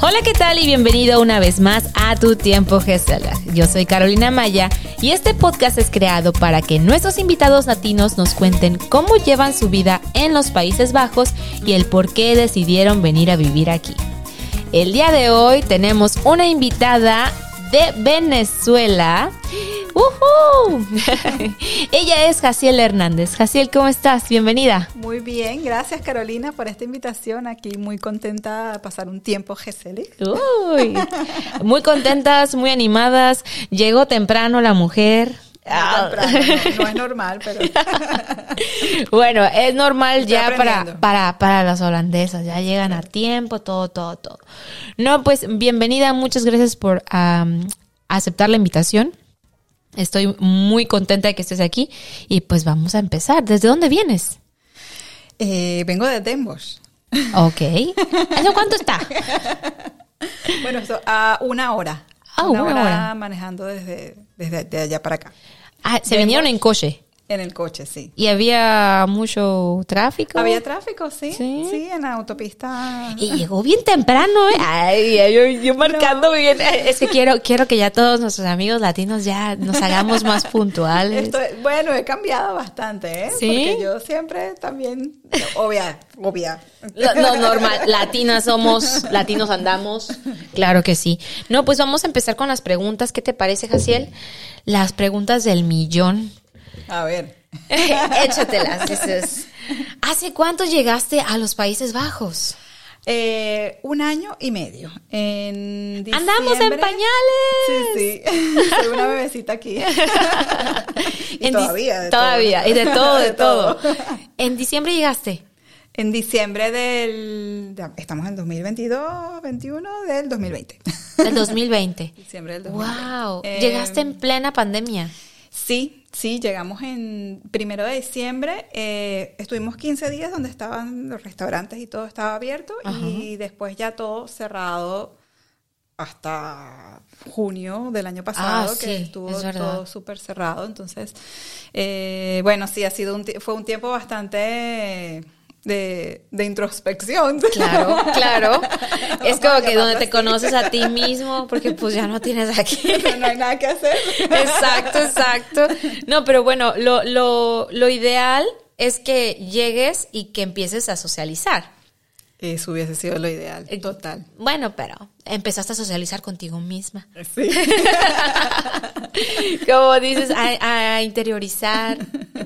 Hola, ¿qué tal? Y bienvenido una vez más a Tu Tiempo Gesela. Yo soy Carolina Maya y este podcast es creado para que nuestros invitados latinos nos cuenten cómo llevan su vida en los Países Bajos y el por qué decidieron venir a vivir aquí. El día de hoy tenemos una invitada de Venezuela. ¡Uhú! Ella es Jaciel Hernández. Jaciel, ¿cómo estás? Bienvenida. Muy bien, gracias Carolina por esta invitación. Aquí muy contenta de pasar un tiempo GESELI. Uy, muy contentas, muy animadas. Llegó temprano la mujer. Ah. No, no, es normal, pero. bueno, es normal ya para, para, para las holandesas. Ya llegan a tiempo, todo, todo, todo. No, pues bienvenida. Muchas gracias por aceptar la invitación. Estoy muy contenta de que estés aquí. Y pues vamos a empezar. ¿Desde dónde vienes? Eh, vengo de Denver. Ok. ¿Eso cuánto está? bueno, a una hora. Ah, una, hora, manejando desde, desde allá para acá. Ah, se vinieron en coche. En el coche, sí. ¿Y había mucho tráfico? Había tráfico, sí. Sí, en la autopista. Y llegó bien temprano, ¿eh? Ay, yo, marcando bien. Es que quiero, quiero que ya todos nuestros amigos latinos ya nos hagamos más puntuales. bueno, he cambiado bastante, ¿eh? Sí. Porque yo siempre también, obvia, obvia. No, normal. Latinas somos, latinos andamos. Claro que sí. No, pues vamos a empezar con las preguntas. ¿Qué te parece, Jaciel? Las preguntas del millón. A ver. Échatelas, dices. ¿Hace cuánto llegaste a los Países Bajos? Eh, un año y medio. En ¡Andamos en pañales! Sí, sí. Soy una bebecita aquí. y todavía, de Todavía, todo. y de todo, de, todo. ¿En diciembre llegaste? En diciembre del... Estamos en 2022, 21 del 2020. Del 2020. Diciembre del 2020. ¡Wow! Llegaste en plena pandemia. Sí, sí, llegamos en primero de diciembre, eh, estuvimos 15 días donde estaban los restaurantes y todo estaba abierto y después ya todo cerrado hasta junio del año pasado, ah, que estuvo todo súper cerrado. Entonces, eh, bueno, sí, ha sido un fue un tiempo bastante de, de introspección. Claro, claro. es como que donde te conoces a ti mismo, porque pues ya no tienes aquí. no hay nada que hacer. exacto, exacto. No, pero bueno, lo, lo, lo ideal es que llegues y que empieces a socializar. Eso hubiese sido lo ideal, eh, total. Bueno, pero empezaste a socializar contigo misma. Sí. Como dices, a, interiorizar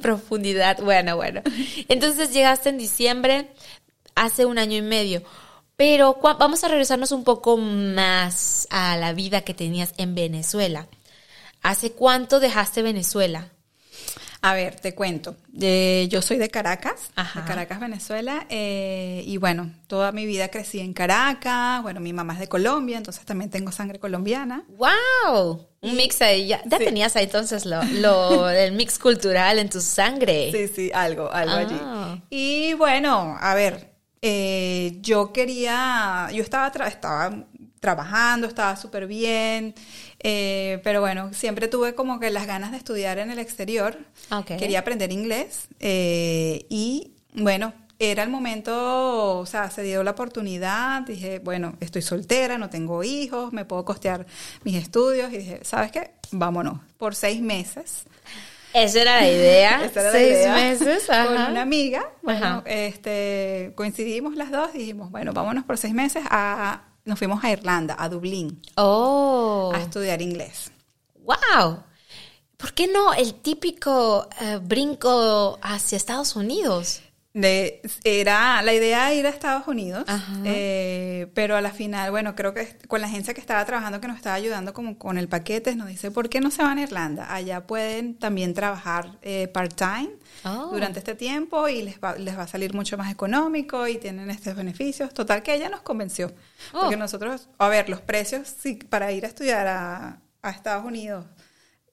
profundidad. Bueno, bueno. Entonces llegaste en diciembre, hace un año y medio. Pero vamos a regresarnos un poco más a la vida que tenías en Venezuela. ¿Hace cuánto dejaste Venezuela? A ver, te cuento. yo soy de Caracas, de Caracas, Venezuela, eh, y bueno, toda mi vida crecí en Caracas. Bueno, mi mamá es de Colombia, entonces también tengo sangre colombiana. ¡Wow! Un mix ahí. Ya, tenías ahí entonces lo, lo el mix cultural en tu sangre. Sí, sí, algo, algo allí. Ah. Y bueno, a ver, eh, yo quería, yo estaba, estaba trabajando, estaba súper bien, eh, pero bueno, siempre tuve como que las ganas de estudiar en el exterior. Quería aprender inglés eh, y bueno, era el momento, o sea, se dio la oportunidad, dije, bueno, estoy soltera, no tengo hijos, me puedo costear mis estudios y dije, ¿sabes qué? Vámonos, por seis meses. Esa era la idea. Esa era seis la idea. meses. Con una amiga, bueno, este, coincidimos las dos dijimos, bueno, vámonos por seis meses a nos fuimos a Irlanda, a Dublín. Oh. A estudiar inglés. ¡Wow! ¿Por qué no el típico eh, brinco hacia Estados Unidos? De, era la idea de ir a Estados Unidos, eh, pero a la final, bueno, creo que con la agencia que estaba trabajando, que nos estaba ayudando como con el paquete, nos dice, ¿por qué no se van a Irlanda? Allá pueden también trabajar eh, part-time oh. durante este tiempo y les va, les va a salir mucho más económico y tienen estos beneficios. Total que ella nos convenció, porque oh. nosotros, a ver, los precios sí, para ir a estudiar a, a Estados Unidos,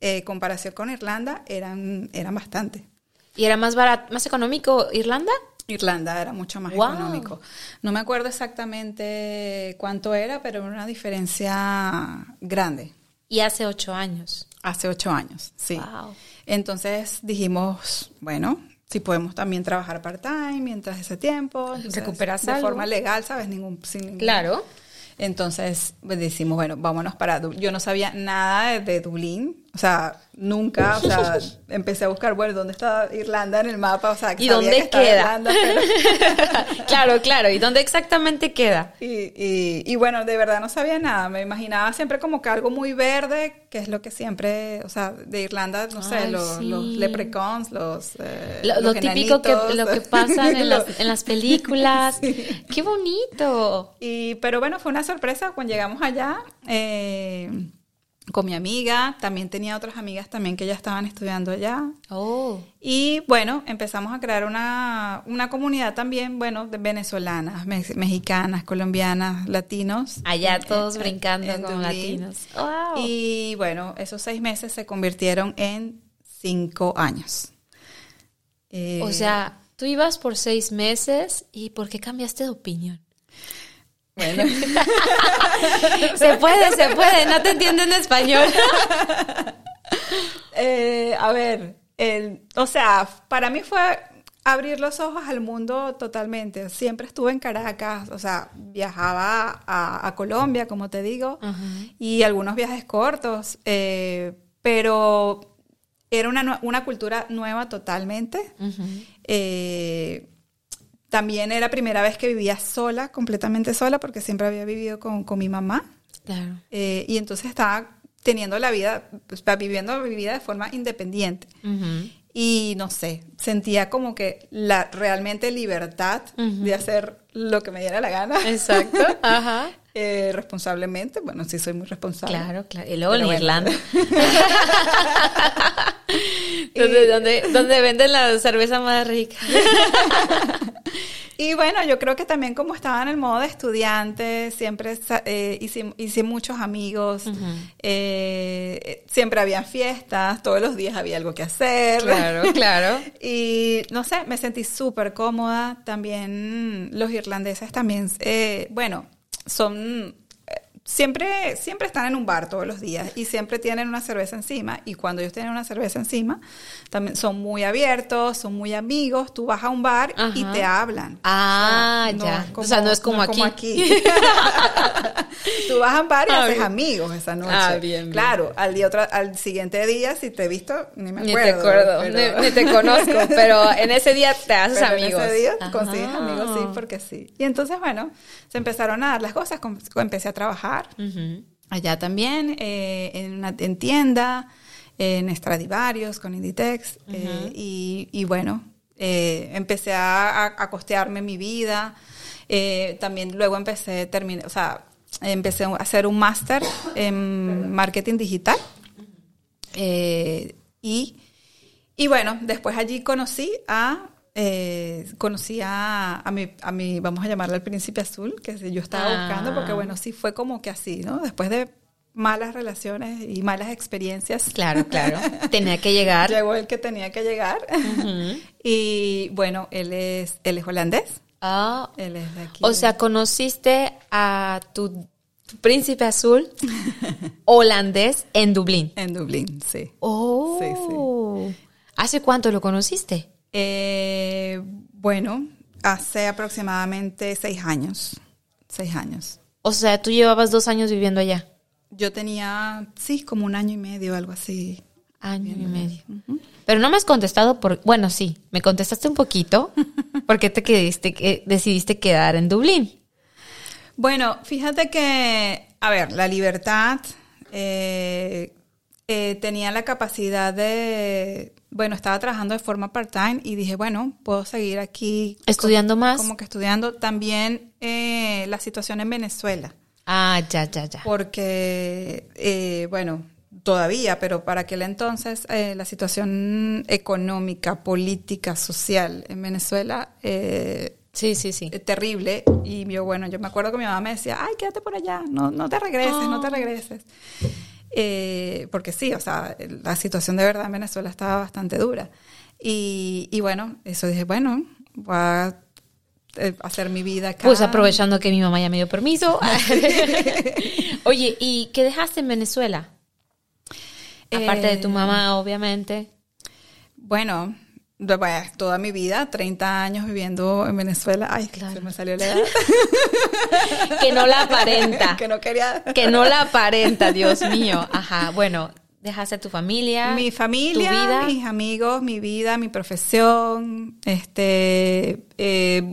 eh, comparación con Irlanda, eran, eran bastante. ¿Y era más barato, más económico Irlanda? Irlanda era mucho más económico. No me acuerdo exactamente cuánto era, pero era una diferencia grande. ¿Y hace ocho años? Hace ocho años, sí. Entonces dijimos, bueno, si podemos también trabajar part-time mientras ese tiempo. Recuperas De forma legal, ¿sabes? Ningún, Claro. Entonces pues, decimos, bueno, vámonos para Dublín. Yo no sabía nada de, de Dublín, o sea, nunca, o sea, empecé a buscar, bueno, ¿dónde está Irlanda en el mapa? O sea, ¿Y dónde queda? claro, claro, ¿y dónde exactamente queda? Y, y, bueno, de verdad no sabía nada, me imaginaba siempre como que algo muy verde, que es lo que siempre, o sea, de Irlanda, no sé, los, los, leprechauns, los... Eh, lo, típico que lo que pasa en, las, en las películas. ¡Qué bonito! Y, pero bueno, fue una sorpresa cuando llegamos allá. Eh, con mi amiga, también tenía otras amigas también que ya estaban estudiando allá. Oh. Y bueno, empezamos a crear una, una comunidad también, bueno, de venezolanas, mexicanas, colombianas, latinos. Allá todos brincando con latinos. Wow. Y bueno, esos seis meses se convirtieron en cinco años. o sea, tú ibas por seis meses y ¿por qué cambiaste de opinión? Bueno. se puede, se puede, no te entiendo en español. Eh, a ver, el, o sea, para mí fue abrir los ojos al mundo totalmente. Siempre estuve en Caracas, o sea, viajaba a, Colombia, como te digo, y algunos viajes cortos, eh, pero era una, una, cultura nueva totalmente. También era la primera vez que vivía sola, completamente sola, porque siempre había vivido con, con mi mamá. Claro. Eh, y entonces estaba teniendo la vida, pues, viviendo mi vida de forma independiente. Y no sé, sentía como que la realmente libertad de hacer lo que me diera la gana. Exacto. Ajá. Eh, responsablemente, bueno, sí soy muy responsable. Claro, claro. Y luego en Irlanda. donde, donde, donde venden la cerveza más rica. Y bueno, yo creo que también como estaba en el modo de estudiante, siempre eh, hice, muchos amigos, eh, siempre había fiestas, todos los días había algo que hacer. Claro, claro. y no sé, me sentí súper cómoda. También los irlandeses también, eh, som siempre, siempre están en un bar todos los días y siempre tienen una cerveza encima. Y cuando ellos tienen una cerveza encima, también son muy abiertos, son muy amigos. Tú vas a un bar y te hablan. Ah, ya. o sea, no es como aquí. Tú vas a un bar y haces amigos esa noche. Ah, bien. Claro, al, día otra, al siguiente día, si te he visto, ni me acuerdo. Ni te acuerdo, ni, te conozco, pero en ese día te haces amigos. En ese día consigues amigos, sí, porque sí. Y entonces, bueno, se empezaron a dar las cosas, empecé a trabajar allá también, eh, en, una, en tienda, en Stradivarius, con Inditex, eh, y, bueno, eh, empecé a, a, costearme mi vida. también luego empecé, terminé, o sea, empecé a hacer un máster en marketing digital. y, y bueno, después allí conocí a eh, conocí a, a, mi, a mi, vamos a llamarle al príncipe azul, que yo estaba buscando, porque ah. bueno, sí fue como que así, ¿no? Después de malas relaciones y malas experiencias. Claro, claro. Tenía que llegar. Llegó el que tenía que llegar. y bueno, él es, él es holandés. Ah. Él es de aquí. O sea, conociste a tu, príncipe azul holandés en Dublín. En Dublín, sí. Oh. Sí, sí. ¿Hace cuánto lo conociste? Eh, bueno, hace aproximadamente seis años. Seis años. O sea, tú llevabas dos años viviendo allá. Yo tenía, sí, como un año y medio, algo así. Año y medio. Pero no me has contestado por, bueno, sí, me contestaste un poquito. ¿Por qué te quedaste, que, decidiste quedar en Dublín? Bueno, fíjate que, a ver, la libertad eh, eh, tenía la capacidad de, bueno, estaba trabajando de forma part-time y dije, bueno, puedo seguir aquí. ¿Estudiando más? Como que estudiando también eh, la situación en Venezuela. Ah, ya, ya, ya. Porque, eh, bueno, todavía, pero para aquel entonces eh, la situación económica, política, social en Venezuela... Sí, sí, sí. Terrible. Y yo, bueno, yo me acuerdo que mi mamá me decía, ay, quédate por allá, no, no te regreses, no te ah. regreses. Eh, porque sí, o sea, la situación de verdad en Venezuela estaba bastante dura. Y, y bueno, eso dije, bueno, voy a eh, hacer mi vida acá. Pues aprovechando que mi mamá ya me dio permiso. Oye, ¿y qué dejaste en Venezuela? Aparte de tu mamá, eh, obviamente. Bueno, toda mi vida, 30 años viviendo en Venezuela. Ay, claro. se me salió la edad. que no la aparenta. que no quería. que no la aparenta, Dios mío. Ajá, bueno, dejaste tu familia. Mi familia, tu vida. mis amigos, mi vida, mi profesión, este, eh,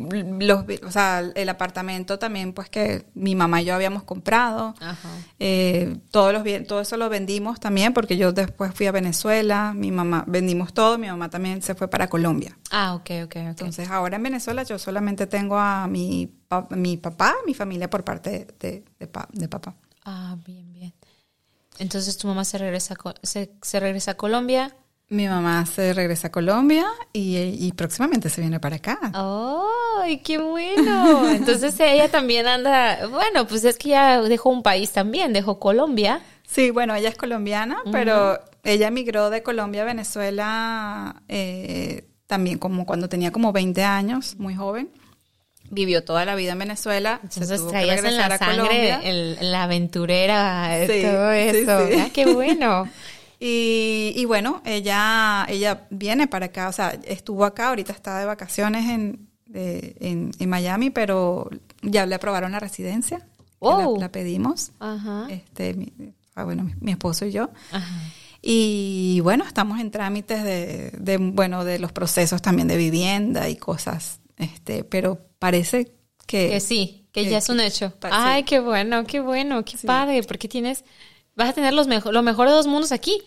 los, o sea, el apartamento también, pues que mi mamá y yo habíamos comprado. Ajá. Eh, todos los todo eso lo vendimos también porque yo después fui a Venezuela, mi mamá, vendimos todo, mi mamá también se fue para Colombia. Ah, ok, ok, ok. Entonces ahora en Venezuela yo solamente tengo a mi, mi papá, mi familia por parte de, de papá. Ah, bien, bien. Entonces tu mamá se regresa, se, se regresa a Colombia. Mi mamá se regresa a Colombia y, próximamente se viene para acá. ¡Ay, qué bueno! Entonces ella también anda, bueno, pues es que ya dejó un país también, dejó Colombia. Sí, bueno, ella es colombiana, pero ella emigró de Colombia a Venezuela eh, también como cuando tenía como 20 años, muy joven vivió toda la vida en Venezuela. Entonces traías en la sangre la aventurera, todo eso. Ah, qué bueno. y, bueno, ella, ella viene para acá, o sea, estuvo acá, ahorita está de vacaciones en, en, Miami, pero ya le aprobaron la residencia. Oh. La, pedimos. Ajá. Este, mi, ah, bueno, mi, esposo y yo. Ajá. Y bueno, estamos en trámites de, de, bueno, de los procesos también de vivienda y cosas este, pero parece que... Que sí, que, ya es un hecho. Ay, qué bueno, qué bueno, qué padre, porque tienes, vas a tener los mejor, lo mejor de dos mundos aquí.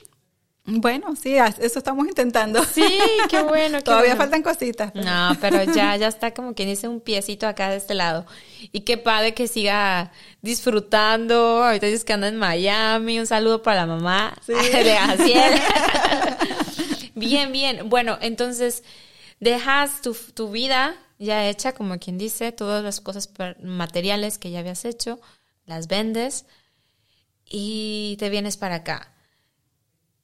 Bueno, sí, eso estamos intentando. Sí, qué bueno. Todavía faltan cositas. No, pero ya, ya está como quien dice un piecito acá de este lado. Y qué padre que siga disfrutando. Ahorita dices que anda en Miami. Un saludo para la mamá sí. de Asiel. bien, bien. Bueno, entonces dejas tu, tu vida ya hecha, como quien dice, todas las cosas materiales que ya habías hecho, las vendes y te vienes para acá.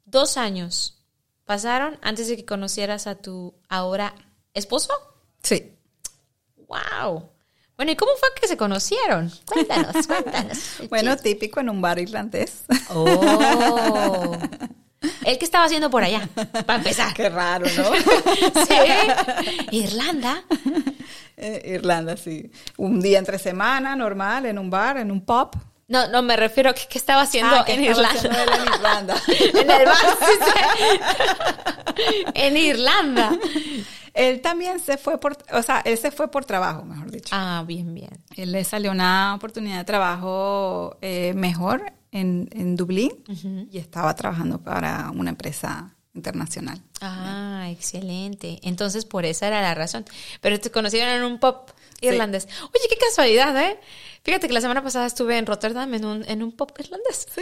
Dos años pasaron antes de que conocieras a tu ahora esposo. Sí. ¡Wow! Bueno, ¿y cómo fue que se conocieron? Cuéntanos, cuéntanos. bueno, típico en un bar irlandés. ¡Oh! ¿El que estaba haciendo por allá? Para empezar. Qué raro, ¿no? sí. Irlanda. Eh, Irlanda, sí. Un día entre semana, normal, en un bar, en un pub. No, no, me refiero a que, qué estaba haciendo ah, en, Irlanda. en Irlanda. en el bar. en Irlanda. Él también se fue por, o sea, él se fue por trabajo, mejor dicho. Ah, bien, bien. Él le salió una oportunidad de trabajo eh, mejor en, en Dublín y estaba trabajando para una empresa internacional. Ah, excelente. Entonces, por esa era la razón. Pero te conocieron en un pop irlandés. Oye, qué casualidad, ¿eh? Fíjate que la semana pasada estuve en Rotterdam en un, en un pop irlandés. Sí.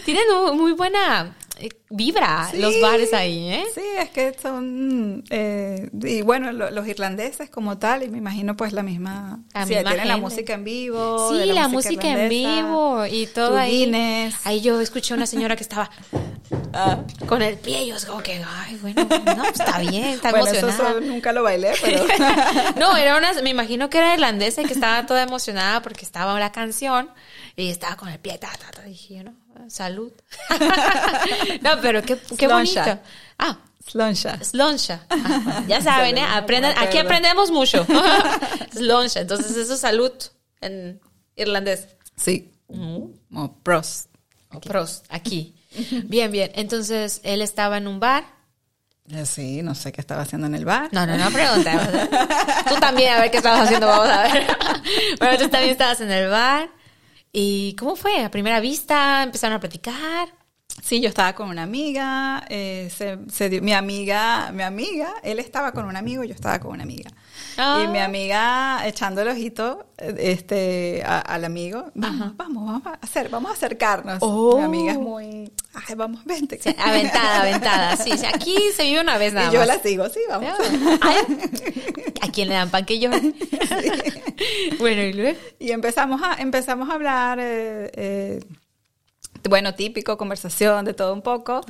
Tienen muy buena eh, vibra los bares ahí, ¿eh? Sí, es que son, eh, y bueno, los irlandeses como tal, y me imagino pues la misma, la sí, tienen la música en vivo. Sí, la, música, en vivo y todo ahí. Ahí yo escuché una señora que estaba ah. con el pie y yo como que, ay, bueno, no, pues, está bien, está bueno, emocionada. Eso, nunca lo bailé, pero... no, era una, me imagino que era irlandesa y que estaba toda emocionada porque estaba la canción y estaba con el pie, ta, ta, ta, dije, ¿no? Salud. no, pero qué, qué bonito. Ah. Slonsha. Slonsha. ya saben, ¿eh? Aprendan, aquí aprendemos mucho. Slonsha. Entonces, eso es salud en irlandés. Sí. O prost. O prost, aquí. Bien, bien. Entonces, él estaba en un bar. Eh, sí, no sé qué estaba haciendo en el bar. No, no, no pregunta. Tú también, a ver qué estabas haciendo, vamos a ver. Bueno, tú también estabas en el bar. ¿Y cómo fue? ¿A primera vista? ¿Empezaron a platicar? Sí, yo estaba con una amiga, eh, se, dio, mi amiga, mi amiga, él estaba con un amigo, yo estaba con una amiga. Y mi ah. amiga echando el ojito este, al amigo, vamos, vamos, vamos a hacer, vamos a acercarnos. Mi amiga es oh. muy, ay, vamos, vente. aventada, aventada, sí, aquí se vive una vez nada y yo la sigo, sí, vamos. ¿A quién le dan pan que yo? Bueno, y luego. Y empezamos a, empezamos a hablar, eh, eh bueno, típico, conversación, de todo un poco.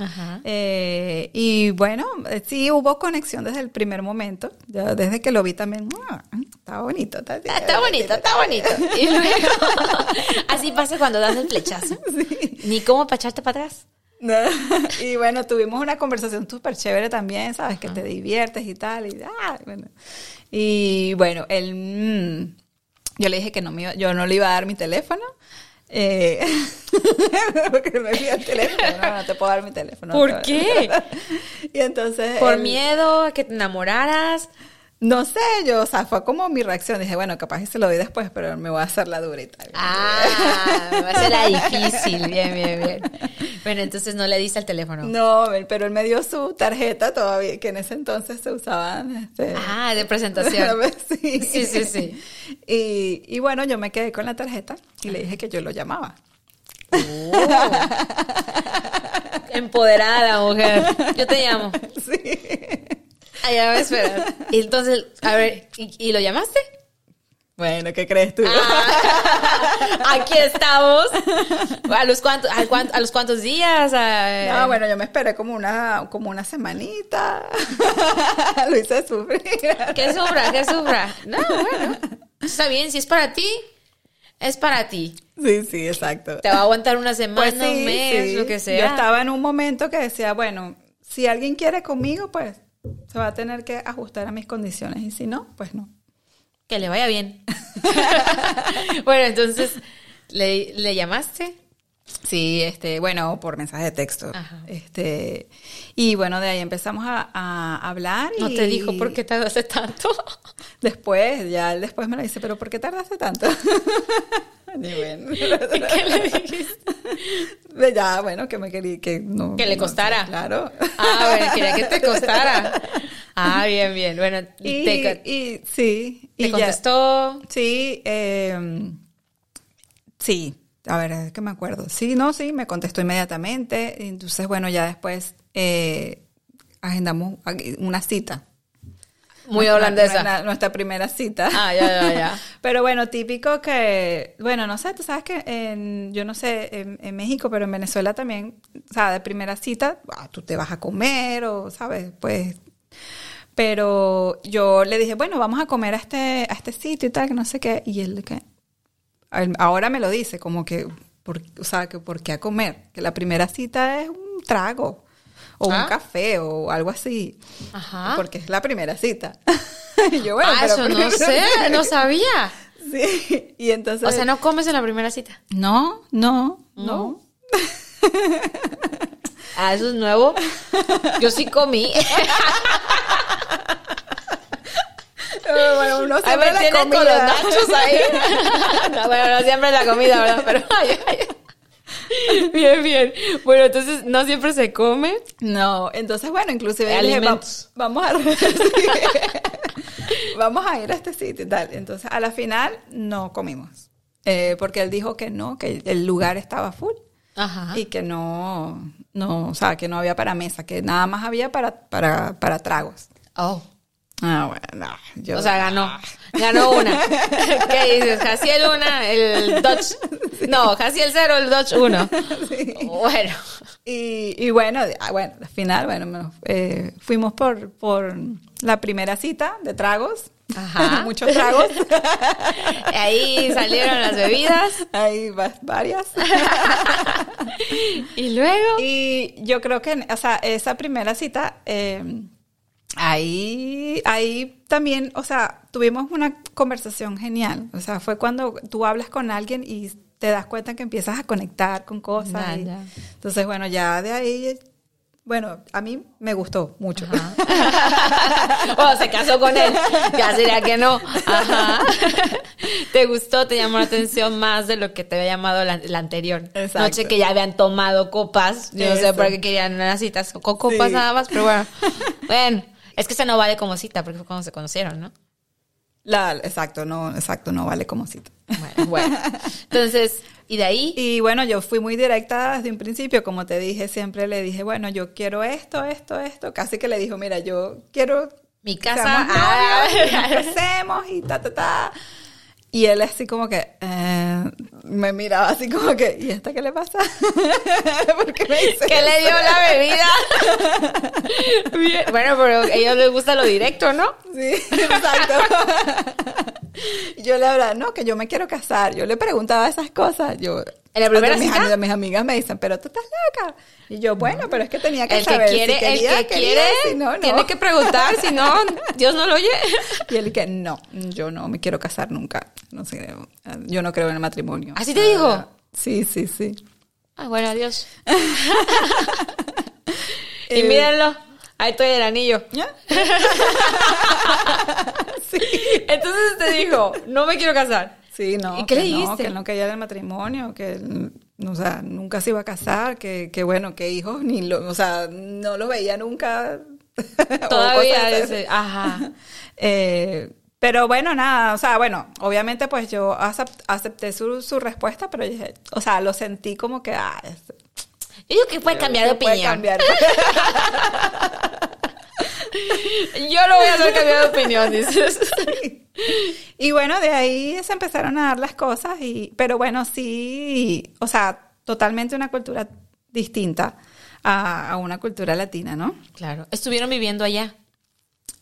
Eh, y bueno, eh, sí hubo conexión desde el primer momento. desde que lo vi también, ah, está bonito. Está, está, bonito, está bonito. Y luego, así pasa cuando das el flechazo. Ni cómo para echarte para atrás. y bueno, tuvimos una conversación súper chévere también, ¿sabes? Que te diviertes y tal. Y, ah, bueno. y bueno, él, mm, yo le dije que no me iba, yo no le iba a dar mi teléfono. Eh, porque me pidió el teléfono, no, no te puedo dar mi teléfono. ¿Por qué? y entonces... ¿Por miedo a que te enamoraras? No sé, yo, o sea, fue como mi reacción. Dije, bueno, capaz que se lo doy después, pero me voy a hacer la durita. Ah, me va a ser la difícil. Bien, bien, bien. Bueno, entonces no le diste el teléfono. No, pero él me dio su tarjeta todavía, que en ese entonces se usaban. Este, ah, de presentación. sí, sí, sí. sí. Y, y, bueno, yo me quedé con la tarjeta y le dije que yo lo llamaba. Oh. Empoderada mujer. Yo te llamo. Sí. Allá me esperas. Y entonces, a ver, ¿y, lo llamaste? Bueno, ¿qué crees tú? Ah, aquí estamos. ¿A los cuantos, a, los cuantos días? No, bueno, yo me esperé como una, como una semanita. lo hice sufrir. ¿Qué sufra? ¿Qué sufra? No, bueno. Está bien, si es para ti, es para ti. Sí, sí, exacto. Te va a aguantar una semana, pues un mes, lo que sea. Yo estaba en un momento que decía, bueno, si alguien quiere conmigo, pues se va a tener que ajustar a mis condiciones y si no, pues no. Que le vaya bien. bueno, entonces, ¿le, llamaste? Sí, este, bueno, por mensaje de texto. Este, y bueno, de ahí empezamos a, hablar. ¿No te dijo por qué tardaste tanto? Después, ya después me lo dice, pero ¿por qué tardaste tanto? Ni bueno. ¿Qué le dijiste? Ya, bueno, que me quería que no. Que le costara. claro. Ah, bueno, quería que te costara. Ah, bien, bien. Bueno, y, y sí. ¿Te contestó? sí, eh, sí. A ver, es que me acuerdo. Sí, no, sí, me contestó inmediatamente. Entonces, bueno, ya después eh, agendamos una cita. Muy holandesa. Nuestra, primera cita. Ah, ya, ya, ya. pero bueno, típico que, bueno, no sé, tú sabes que en, yo no sé, en, México, pero en Venezuela también, o sea, de primera cita, ah, tú te vas a comer o, ¿sabes? Pues, pero yo le dije, bueno, vamos a comer a este, a este sitio y tal, que no sé qué, y él que, ahora me lo dice, como que, por, o sea, que por qué a comer, que la primera cita es un trago o un ah. café o algo así. Ajá. Porque es la primera cita. y yo, bueno, ah, eso no sé, no sabía. Sí, y entonces... O sea, ¿no comes en la primera cita? No, no, no. ah, eso es nuevo. Yo sí comí. uno siempre Ay, la comida. con los nachos ahí. no, bueno, no siempre la comida, ¿verdad? Pero ay, ay. Bien, bien. Bueno, entonces, ¿no siempre se come? No, entonces, bueno, inclusive dije, vamos, vamos a... vamos a ir a este sitio y tal. Entonces, a la final, no comimos. Eh, porque él dijo que no, que el lugar estaba full. Ajá. Y que no, no, o sea, que no había para mesa, que nada más había para, para, para tragos. Oh. Ah, bueno, yo... O sea, ganó. Ganó una. ¿Qué dices? Jaciel una, el Dodge. No, Jaciel cero, el Dodge uno. Sí. Bueno. Y, y bueno, ah, bueno, al final, bueno, eh, fuimos por, por la primera cita de tragos. Ajá. Muchos tragos. Ahí salieron las bebidas. Ahí varias. y luego. Y yo creo que, o sea, esa primera cita, eh, Ahí, ahí también, o sea, tuvimos una conversación genial. O sea, fue cuando tú hablas con alguien y te das cuenta que empiezas a conectar con cosas. entonces, bueno, ya de ahí, bueno, a mí me gustó mucho. o se casó con él. Ya sería que no. Ajá. ¿Te gustó? ¿Te llamó la atención más de lo que te había llamado la, anterior? Exacto. Noche que ya habían tomado copas. Yo no sé por qué querían unas citas con copas nada más, pero bueno. Bueno. Es que se no vale como cita, porque fue cuando se conocieron, ¿no? La, exacto, no, exacto, no vale como cita. Bueno, bueno. Entonces, ¿y de ahí? Y bueno, yo fui muy directa desde un principio, como te dije, siempre le dije, bueno, yo quiero esto, esto, esto. Casi que le dijo, mira, yo quiero... Mi casa, ah, hacemos y ta, ta, ta. Y él así como que eh, me miraba así como que, ¿y esta qué le pasa? Porque me dice ¿Qué le dio la bebida? Bueno, pero a ellos les gusta lo directo, ¿no? Sí, exacto. yo le hablaba, no, que yo me quiero casar. Yo le preguntaba esas cosas. Yo, ¿En la primera Mis, cita? ami- mis amigas me dicen, pero tú estás loca. Y yo, bueno, pero es que tenía que El que saber quiere, si quería, el que quería, quiere, si no, no. tiene que preguntar, si no, Dios no lo oye. Y él que no, yo no me quiero casar nunca. No sé, yo no creo en el matrimonio. ¿Así te dijo? Ah, Sí, sí, sí. Ah, bueno, adiós. y Eh, mírenlo, ahí estoy el anillo. ¿Ya? Entonces te dijo, no me quiero casar. Sí, no. ¿Y qué le que no, dijiste? que no quería el matrimonio, que o sea, nunca se iba a casar, que, que bueno, que hijos ni lo, o sea, no los veía nunca. Todavía dice, ajá. Eh, pero bueno, nada, o sea, bueno, obviamente pues yo acep- acepté su, su respuesta, pero o sea, lo sentí como que, ah, este, Yo que puede cambiar de puede opinión. cambiar. Yo lo voy a hacer cambiar de opinión, dices. Y bueno, de ahí se empezaron a dar las cosas, y, pero bueno, sí, o sea, totalmente una cultura distinta a, a una cultura latina, ¿no? Claro. Estuvieron viviendo allá.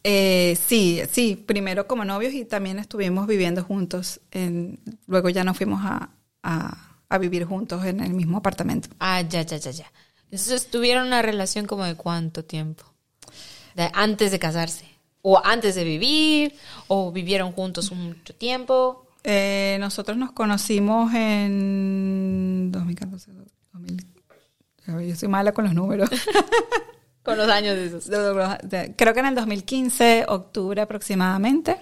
Eh, sí, sí, primero como novios y también estuvimos viviendo juntos, en, luego ya nos fuimos a, a, a vivir juntos en el mismo apartamento. Ah, ya, ya, ya, ya. Entonces tuvieron una relación como de cuánto tiempo? De antes de casarse. O antes de vivir, o vivieron juntos mucho tiempo. Eh, nosotros nos conocimos en 2014, 2000, yo soy mala con los números. Con los años de esos. Creo que en el 2015, octubre aproximadamente,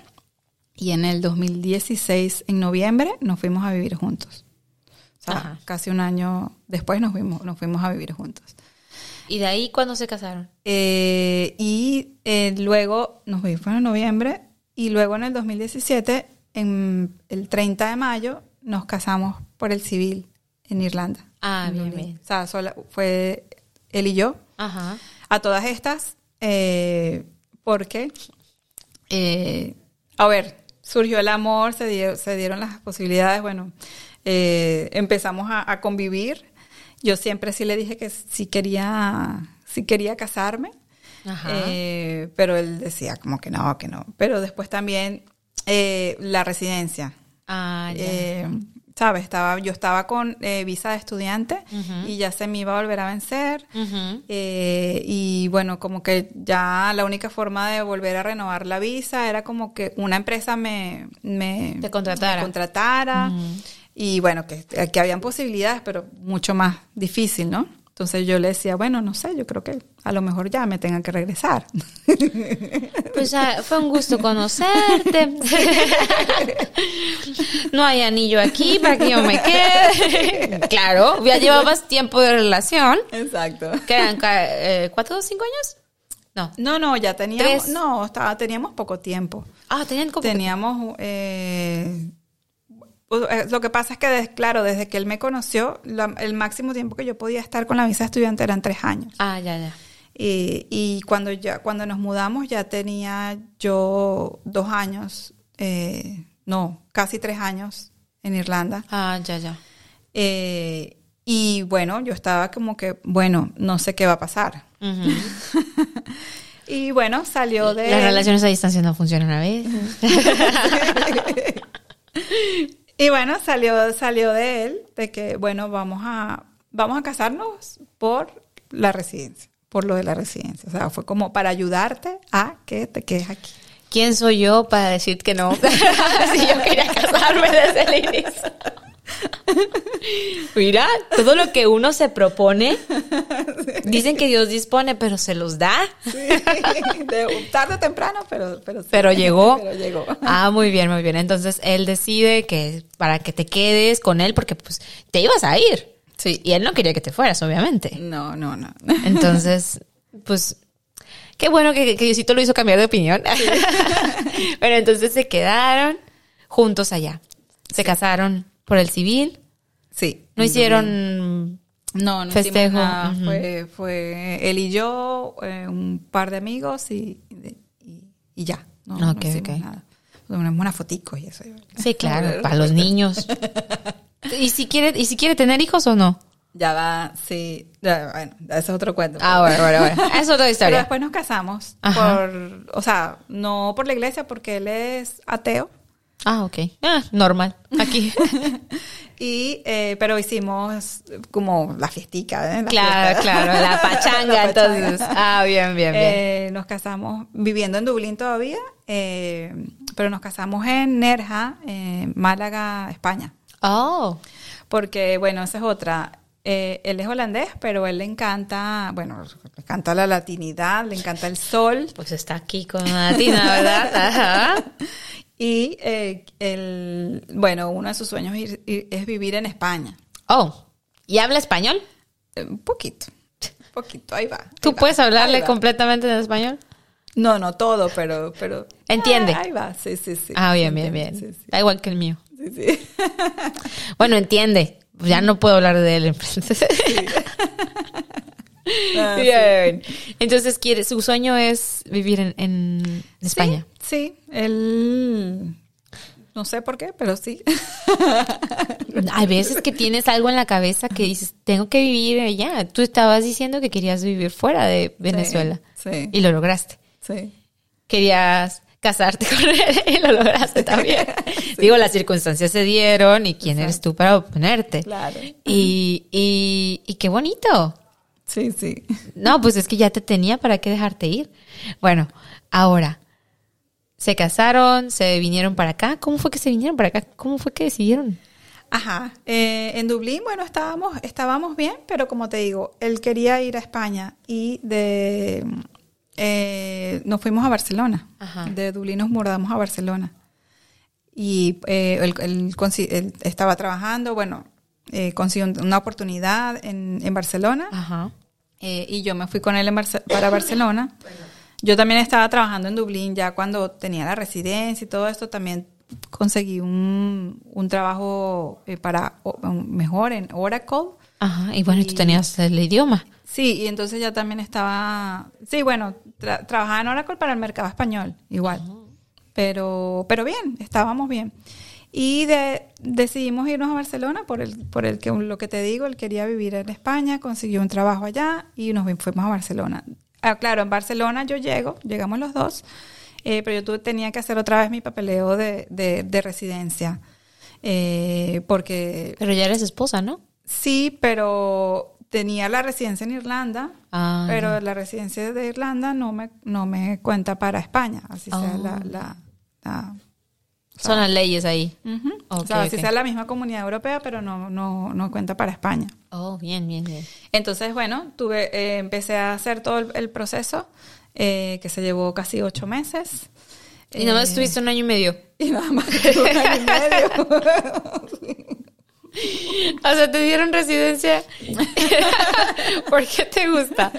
y en el 2016, en noviembre, nos fuimos a vivir juntos. O sea, Ajá. casi un año después nos fuimos, nos fuimos a vivir juntos. ¿Y de ahí cuándo se casaron? Eh, y eh, luego nos fuimos en noviembre, y luego en el 2017, en el 30 de mayo, nos casamos por el civil en Irlanda. Ah, En bien, Dublín. bien. O sea, sola- fue él y yo. Ajá. A todas estas, eh, porque, eh, a ver, surgió el amor, se, dio- se dieron las posibilidades, bueno, eh, empezamos a, a convivir. Yo siempre sí le dije que sí quería, sí quería casarme, Ajá. eh, pero él decía como que no, que no. Pero después también eh, la residencia. ah. Eh, ¿Sabes? Estaba, yo estaba con eh, visa de estudiante y ya se me iba a volver a vencer. Y bueno, como que ya la única forma de volver a renovar la visa era como que una empresa me, me, Te contratara. me contratara. Y bueno, que, que habían posibilidades, pero mucho más difícil, ¿no? Entonces yo le decía, bueno, no sé, yo creo que a lo mejor ya me tengan que regresar. Pues ah, fue un gusto conocerte. no hay anillo aquí para que yo me quede. claro, ya llevabas tiempo de relación. Exacto. Ca- eh, ¿Cuatro o cinco años? No. No, no, ya teníamos, Tres. no, estaba, teníamos poco tiempo. Ah, tenían como... Teníamos, eh, lo que pasa es que, claro, desde que él me conoció, la- el máximo tiempo que yo podía estar con la visa de estudiante eran tres años. Ah, ya, ya. Y, y cuando ya, cuando nos mudamos ya tenía yo dos años, eh, no, casi tres años en Irlanda. Ah, ya, ya. Eh, y bueno, yo estaba como que, bueno, no sé qué va a pasar. Y bueno, salió de... Las relaciones a distancia no funcionan a veces. Y bueno, salió, salió de él, de que, bueno, vamos a, vamos a casarnos por la residencia, por lo de la residencia. O sea, fue como para ayudarte a que te quedes aquí. ¿Quién soy yo para decir que no? si yo quería casarme desde el inicio. Mira, todo lo que uno se propone, dicen que Dios dispone, pero se los da. De- tarde o temprano, pero, pero, sí. Pero llegó. Pero llegó. Ah, muy bien, muy bien. Entonces él decide que para que te quedes con él, porque pues te ibas a ir. Sí. Y él no quería que te fueras, obviamente. No, no, no. Entonces, pues, qué bueno que, que Diosito lo hizo cambiar de opinión. Pero entonces se quedaron juntos allá. Se casaron por el civil. Sí. No hicieron... No, no Festejo, nada. ujú. Fue, fue él y yo, eh, un par de amigos y, y, y ya. No, no Ok, hicimos ok. nada. Tomamos unas foticos y eso. Sí, claro, para los niños. ¿Y si quiere, y si quiere tener hijos o no? Ya va, sí. Ya, bueno, ese es otro cuento. Ah, bueno, bueno, bueno. Es otra Pero historia. después nos casamos Ajá. por, o sea, no por la iglesia porque él es ateo. Ah, ok. Ah, normal, aquí. y, eh, pero hicimos como la fiestica, ¿eh? claro, claro, la pachanga, entonces. Ah, bien, bien, bien. Eh, nos casamos viviendo en Dublín todavía, eh, pero nos casamos en Nerja, en Málaga, España. Oh. Porque, bueno, esa es otra. Eh, él es holandés, pero él le encanta, bueno, le encanta la latinidad, le encanta el sol. Pues está aquí con una latina, ¿verdad? Ajá. Y eh, el, bueno, uno de sus sueños es, es vivir en España. Oh, ¿y habla español? Eh, Un poquito, un poquito, ahí va. ¿Tú va, puedes hablarle completamente en español? No, no todo, pero... pero Entiende. Ah, ahí va, sí, sí, sí. Ah, bien, bien, bien. Sí, Da igual que el mío. sí, sí, sí. Bueno, entiende. Ya no puedo hablar de él. entonces. Ah, sí. Bien. Entonces, quiere, su sueño es vivir en, en España. Sí, sí, él... No sé por qué, pero sí. Hay veces que tienes algo en la cabeza que dices, tengo que vivir allá. Tú estabas diciendo que querías vivir fuera de Venezuela. Sí, Y lo lograste. sí. Querías casarte con él y lo lograste también. Digo, las circunstancias se dieron y quién eres tú para oponerte. Claro. Y, y, y qué bonito. Sí, sí. No, pues es que ya te tenía para qué dejarte ir. Bueno, ahora, se casaron, se vinieron para acá. ¿Cómo fue que se vinieron para acá? ¿Cómo fue que decidieron? Ajá. Eh, en Dublín, bueno, estábamos, estábamos bien, pero como te digo, él quería ir a España y de eh, nos fuimos a Barcelona. Ajá. De Dublín nos mudamos a Barcelona. Y eh, él, él estaba trabajando, bueno, eh, consiguió un- una oportunidad en, en Barcelona. Ajá. Eh, y yo me fui con él en Barce- para Barcelona. Yo también estaba trabajando en Dublín ya cuando tenía la residencia y todo esto. También conseguí un, un trabajo eh, para o- mejor en Oracle. Ajá. Y bueno, y tú tenías el idioma. Sí, y entonces ya también estaba, sí, bueno, tra- trabajaba en Oracle para el mercado español, igual. Pero, pero bien, estábamos bien. Y de- decidimos irnos a Barcelona por el, por el que lo que te digo, él quería vivir en España, consiguió un trabajo allá y nos fuimos a Barcelona. Ah, claro, en Barcelona yo llego, llegamos los dos, eh, pero yo tuve- tenía que hacer otra vez mi papeleo de, de- de residencia. eh, porque Pero ya eres esposa, ¿no? Sí, pero tenía la residencia en Irlanda, Ah, pero la residencia de Irlanda no me, no me cuenta para España, así sea Oh. la... la, la- Son las leyes ahí. Ujú. Ok, o sea, así ok. sea la misma comunidad europea, pero no, no, no cuenta para España. Oh, bien, bien, bien. Entonces, bueno, tuve, eh, empecé a hacer todo el, el proceso, eh, que se llevó casi ocho meses. Y nada más Eh, estuviste un año y medio. Y nada más un año y medio. O sea, te dieron residencia. ¿Por qué te gusta?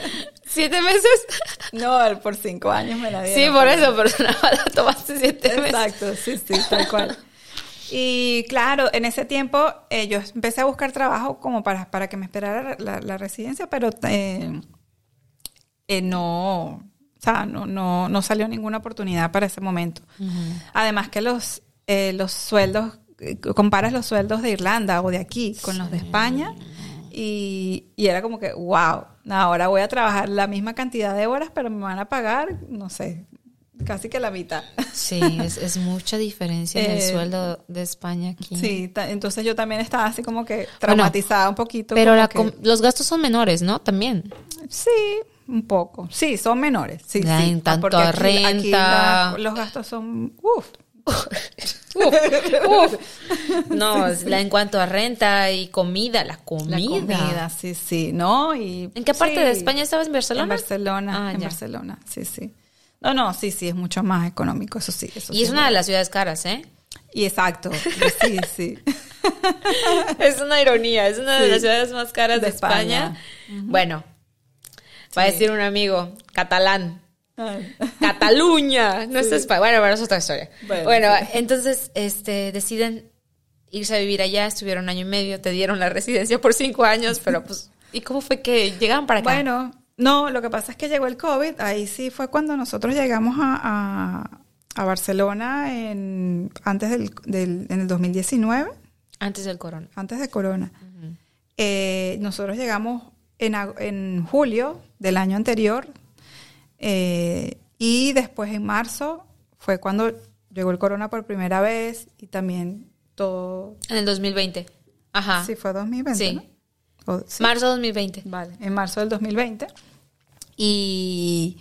¿Siete meses? no, por cinco años me la dieron. Sí, por eso, pero nada más la tomaste siete meses. Exacto, sí, sí, tal cual. Y claro, en ese tiempo eh, yo empecé a buscar trabajo como para, para que me esperara la, la residencia, pero eh, eh, no, o sea, no, no, no salió ninguna oportunidad para ese momento. Además que los, eh, los sueldos, eh, comparas los sueldos de Irlanda o de aquí con los de España y, y era como que, wow, ahora voy a trabajar la misma cantidad de horas, pero me van a pagar, no sé, casi que la mitad. Sí, es, es mucha diferencia en el Eh, sueldo de España aquí. Sí, entonces yo también estaba así como que traumatizada un poquito. Pero la que- los gastos son menores, ¿no? También. Sí, un poco. Sí, son menores. Sí, en tanto Porque aquí- aquí renta. la- los gastos son... Uf. No, la- en cuanto a renta y comida, la comida. La comida, sí, sí, ¿no? Y, ¿En qué parte sí. de España estabas? ¿En Barcelona? En Barcelona, Ah, en ya. Barcelona, sí, sí. No, no, sí, sí, es mucho más económico, eso sí. Eso Y sí es una de las ciudades caras, ¿eh? Y exacto, sí, sí. Es una ironía, es una de las ciudades más caras de, De España. España. Bueno, va a decir un amigo, catalán. Ay. Cataluña, no es España. Bueno, pero es otra historia. Bueno, Bueno, sí. entonces, este, deciden irse a vivir allá, estuvieron un año y medio, te dieron la residencia por cinco años, pero pues, ¿y cómo fue que llegaron para acá? Bueno, no, lo que pasa es que llegó el COVID, ahí sí fue cuando nosotros llegamos a, a- a Barcelona en, antes del, del- en el 2019, Antes del corona. antes de Corona. Eh, nosotros llegamos en, en julio del año anterior eh, y después en marzo fue cuando llegó el corona por primera vez y también todo... En el 2020. Ajá. Sí, fue 2020. Sí. ¿no? sí. Marzo 2020. Vale, en marzo del 2020. Y,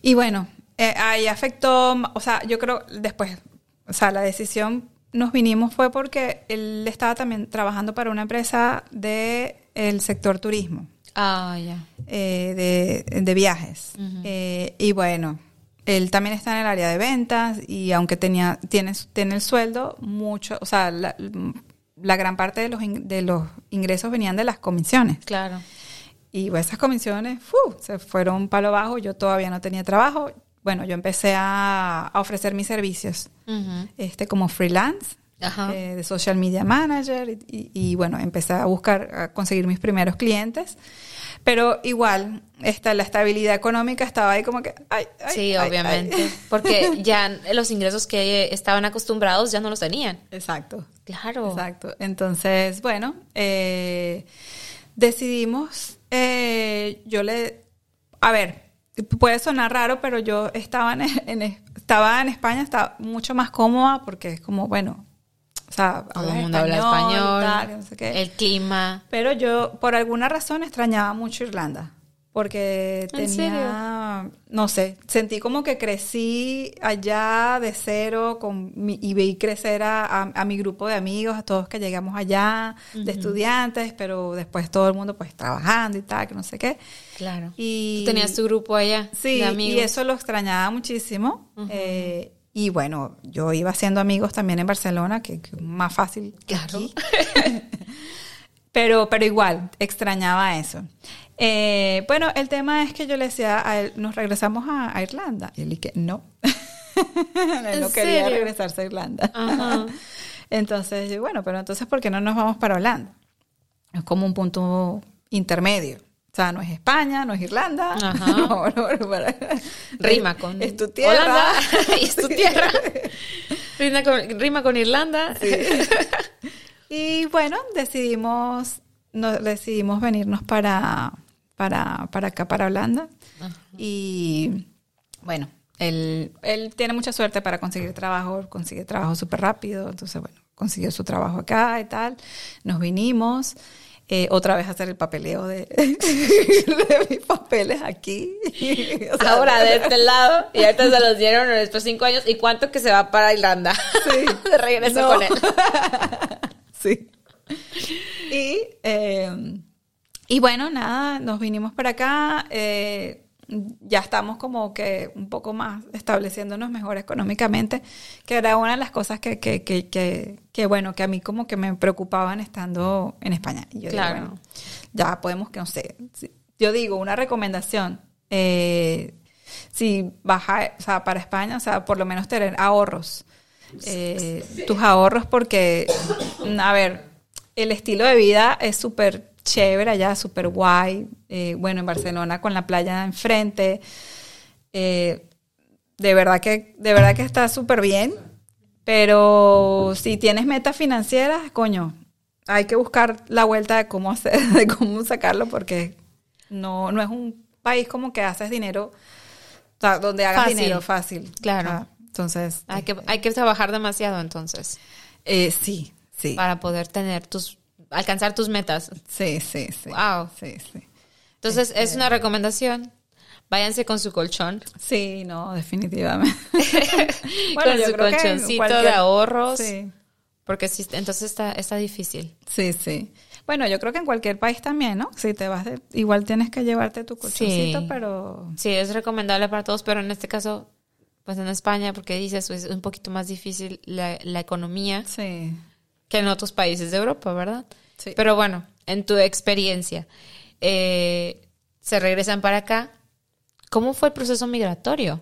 y bueno, eh, ahí afectó, o sea, yo creo después, o sea, la decisión nos vinimos fue porque él estaba también trabajando para una empresa del el sector turismo. Ah, ya. Eh, de, de, viajes. eh, y bueno, él también está en el área de ventas y aunque tenía, tiene, tiene el sueldo, mucho, o sea, la, la gran parte de los, de los ingresos venían de las comisiones. Claro. Y pues, esas comisiones ¡fu! se fueron palo bajo, yo todavía no tenía trabajo. Bueno, yo empecé a, a ofrecer mis servicios este, como freelance. Eh, de social media manager, y, y- y, bueno, empecé a buscar, a conseguir mis primeros clientes. Pero igual, esta, la estabilidad económica estaba ahí como que... ay, ay, Sí, ay, obviamente. Porque ya los ingresos que estaban acostumbrados ya no los tenían. Exacto. Claro. Exacto. Entonces, bueno, eh, decidimos, eh, yo le, a ver, puede sonar raro, pero yo estaba en, en- estaba en España, estaba mucho más cómoda porque es como, bueno, o sea, Todo el mundo habla español. tal, no sé qué. El clima. Pero yo, por alguna razón, extrañaba mucho Irlanda. Porque ¿En tenía, no sé, sentí como que crecí allá de cero con mi- y vi crecer a, a- a mi grupo de amigos, a todos que llegamos allá, de estudiantes, pero después todo el mundo pues trabajando y tal, que no sé qué. Claro. Y Tú tenías tu grupo allá Sí, de amigos. y eso lo extrañaba muchísimo. Eh, y bueno, yo iba haciendo amigos también en Barcelona, que, es más fácil que Claro. aquí. pero, pero igual, extrañaba eso. Eh, bueno, el tema es que yo le decía a él, nos regresamos a, a Irlanda. Y él dije, no. él no ¿En quería serio? regresarse a Irlanda. Ajá. entonces, yo, bueno, pero entonces, ¿por qué no nos vamos para Holanda? Es como un punto intermedio. O sea, no es España, no es Irlanda. Ajá. No, no, no, para- Rima con Es tu tierra. Holanda y es tu tierra. Rima con, rima con Irlanda. Y bueno, decidimos, no, decidimos venirnos para, para, para acá, para Holanda. Y bueno, él, él tiene mucha suerte para conseguir trabajo, consigue trabajo súper rápido. Entonces, bueno, consiguió su trabajo acá y tal. Nos vinimos. Eh, otra vez hacer el papeleo de, de mis papeles aquí. O sea, Ahora de este lado y ahorita se los dieron después de cinco años. ¿Y cuánto que se va para Irlanda? Sí. de regreso No. con él. Sí. Y, eh, y bueno, nada, nos vinimos para acá. eh, ya estamos como que un poco más estableciéndonos mejor económicamente, que era una de las cosas que, que, que, que, que, bueno, que a mí como que me preocupaban estando en España. Y yo digo, Claro. bueno, ya podemos que, no sé, si- yo digo, una recomendación, eh, si vas a- o sea, para España, o sea, por lo menos tener ahorros. Eh, tus ahorros porque, a ver, el estilo de vida es súper chévere allá, súper guay. Eh, bueno, en Barcelona con la playa enfrente. Eh, de verdad que, de verdad que está súper bien. Pero si tienes metas financieras, coño, hay que buscar la vuelta de cómo hacer, de cómo sacarlo, porque no, no es un país como que haces dinero, o sea, donde hagas Fácil. dinero fácil. Claro. Ah, entonces, Hay que, hay que trabajar demasiado entonces eh, sí, sí. para poder tener tus, alcanzar tus metas. Sí, sí, sí. Wow. Sí, sí. Entonces Este es una recomendación. Váyanse con su colchón, Sí, no, definitivamente. con yo su creo colchoncito cualquier- de ahorros, Sí, porque si, entonces está, está difícil. sí, sí. Bueno, yo creo que en cualquier país también, ¿no? Si te vas de, igual tienes que llevarte tu colchoncito, Sí. pero Sí, es recomendable para todos, pero en este caso, pues en España, porque dices, es un poquito más difícil la, la economía sí. que en otros países de Europa, ¿verdad? Sí. Pero bueno, en tu experiencia, eh, se regresan para acá. ¿Cómo fue el proceso migratorio?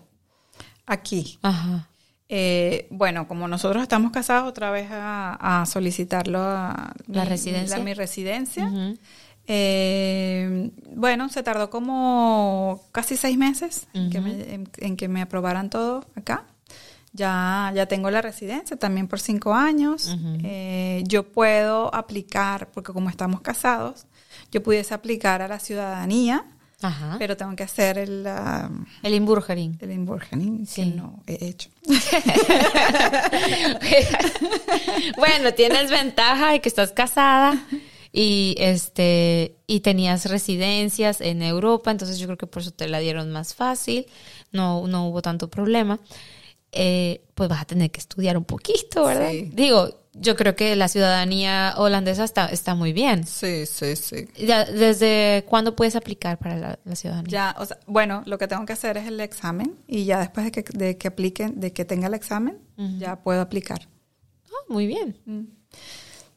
Aquí. Ajá. Eh, bueno, como nosotros estamos casados, otra vez a, a solicitarlo a ¿La mi- residencia? la- mi residencia. Eh, bueno, se tardó como casi seis meses en, que me, en- en que me aprobaran todo acá. Ya, ya tengo la residencia también por cinco años. Eh, yo puedo aplicar, porque como estamos casados, yo pudiese aplicar a la ciudadanía Ajá. pero tengo que hacer el... el Inburgering. El Inburgering, sí. no he hecho. bueno, tienes ventaja de que estás casada y este y tenías residencias en Europa, entonces yo creo que por eso te la dieron más fácil, no, no hubo tanto problema. Eh, pues vas a tener que estudiar un poquito, ¿verdad? Digo, yo creo que la ciudadanía holandesa está, está muy bien. Sí, sí, sí. ¿Desde cuándo puedes aplicar para la, ciudadanía? Ya, o sea, bueno, lo que tengo que hacer es el examen y ya después de que, de que apliquen, de que tenga el examen, ya puedo aplicar. Oh, muy bien. Mm.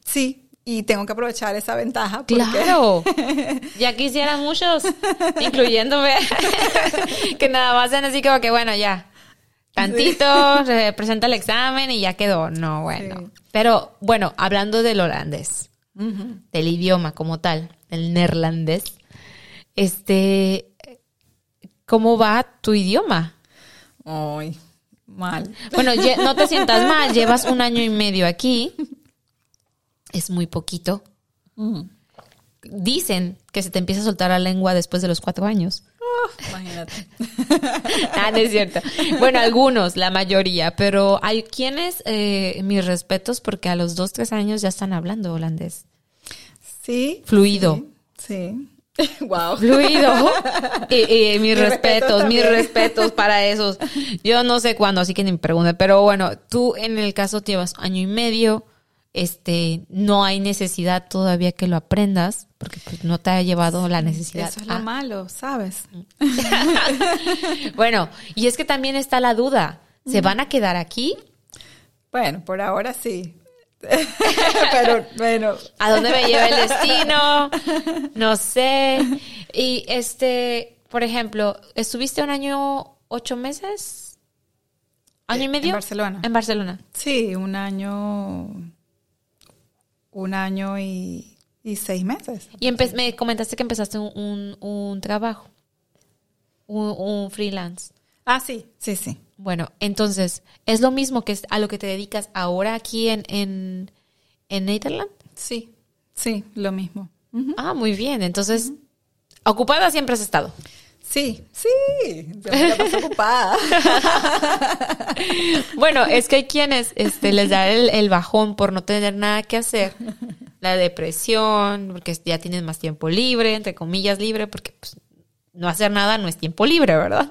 Sí, y tengo que aprovechar esa ventaja. Claro. ya quisieran muchos, incluyéndome, que nada más sean así como que, bueno, ya, tantito, presenta el examen y ya quedó. No, bueno. Pero bueno, hablando del holandés, del idioma como tal, el neerlandés, este, ¿cómo va tu idioma? Ay, mal. Bueno, no te sientas mal, llevas un año y medio aquí es muy poquito. Dicen que se te empieza a soltar la lengua después de los cuatro años. Oh, imagínate. ah, no es cierto. Bueno, algunos, la mayoría, pero hay quienes, eh, mis respetos, porque a los dos, tres años ya están hablando holandés. Sí. Fluido. Sí. Wow. Fluido. Y, mis respetos, mis respetos para esos. Yo no sé cuándo, así que ni me pregunte. Pero bueno, tú en el caso llevas año y medio este, no hay necesidad todavía que lo aprendas, porque pues, no te ha llevado la necesidad. Eso es lo malo, ¿sabes? bueno, y es que también está la duda, ¿se van a quedar aquí? Bueno, por ahora sí. Pero bueno. ¿A dónde me lleva el destino? No sé. Y este, por ejemplo, ¿estuviste un año, ocho meses? ¿Año y medio? En Barcelona. En Barcelona. Sí, un año un año y, seis meses. Y me comentaste que empezaste un, trabajo, un, freelance. Ah, sí, sí, sí. Bueno, entonces, ¿es lo mismo que a lo que te dedicas ahora aquí en, en, en Netherlands? Sí, sí, lo mismo. Ah, muy bien. Entonces, ocupada siempre has estado. Sí, sí, ocupada. bueno, es que hay quienes este, les da el, bajón por no tener nada que hacer, la depresión, porque ya tienes más tiempo libre, entre comillas libre, porque pues, no hacer nada no es tiempo libre, ¿verdad?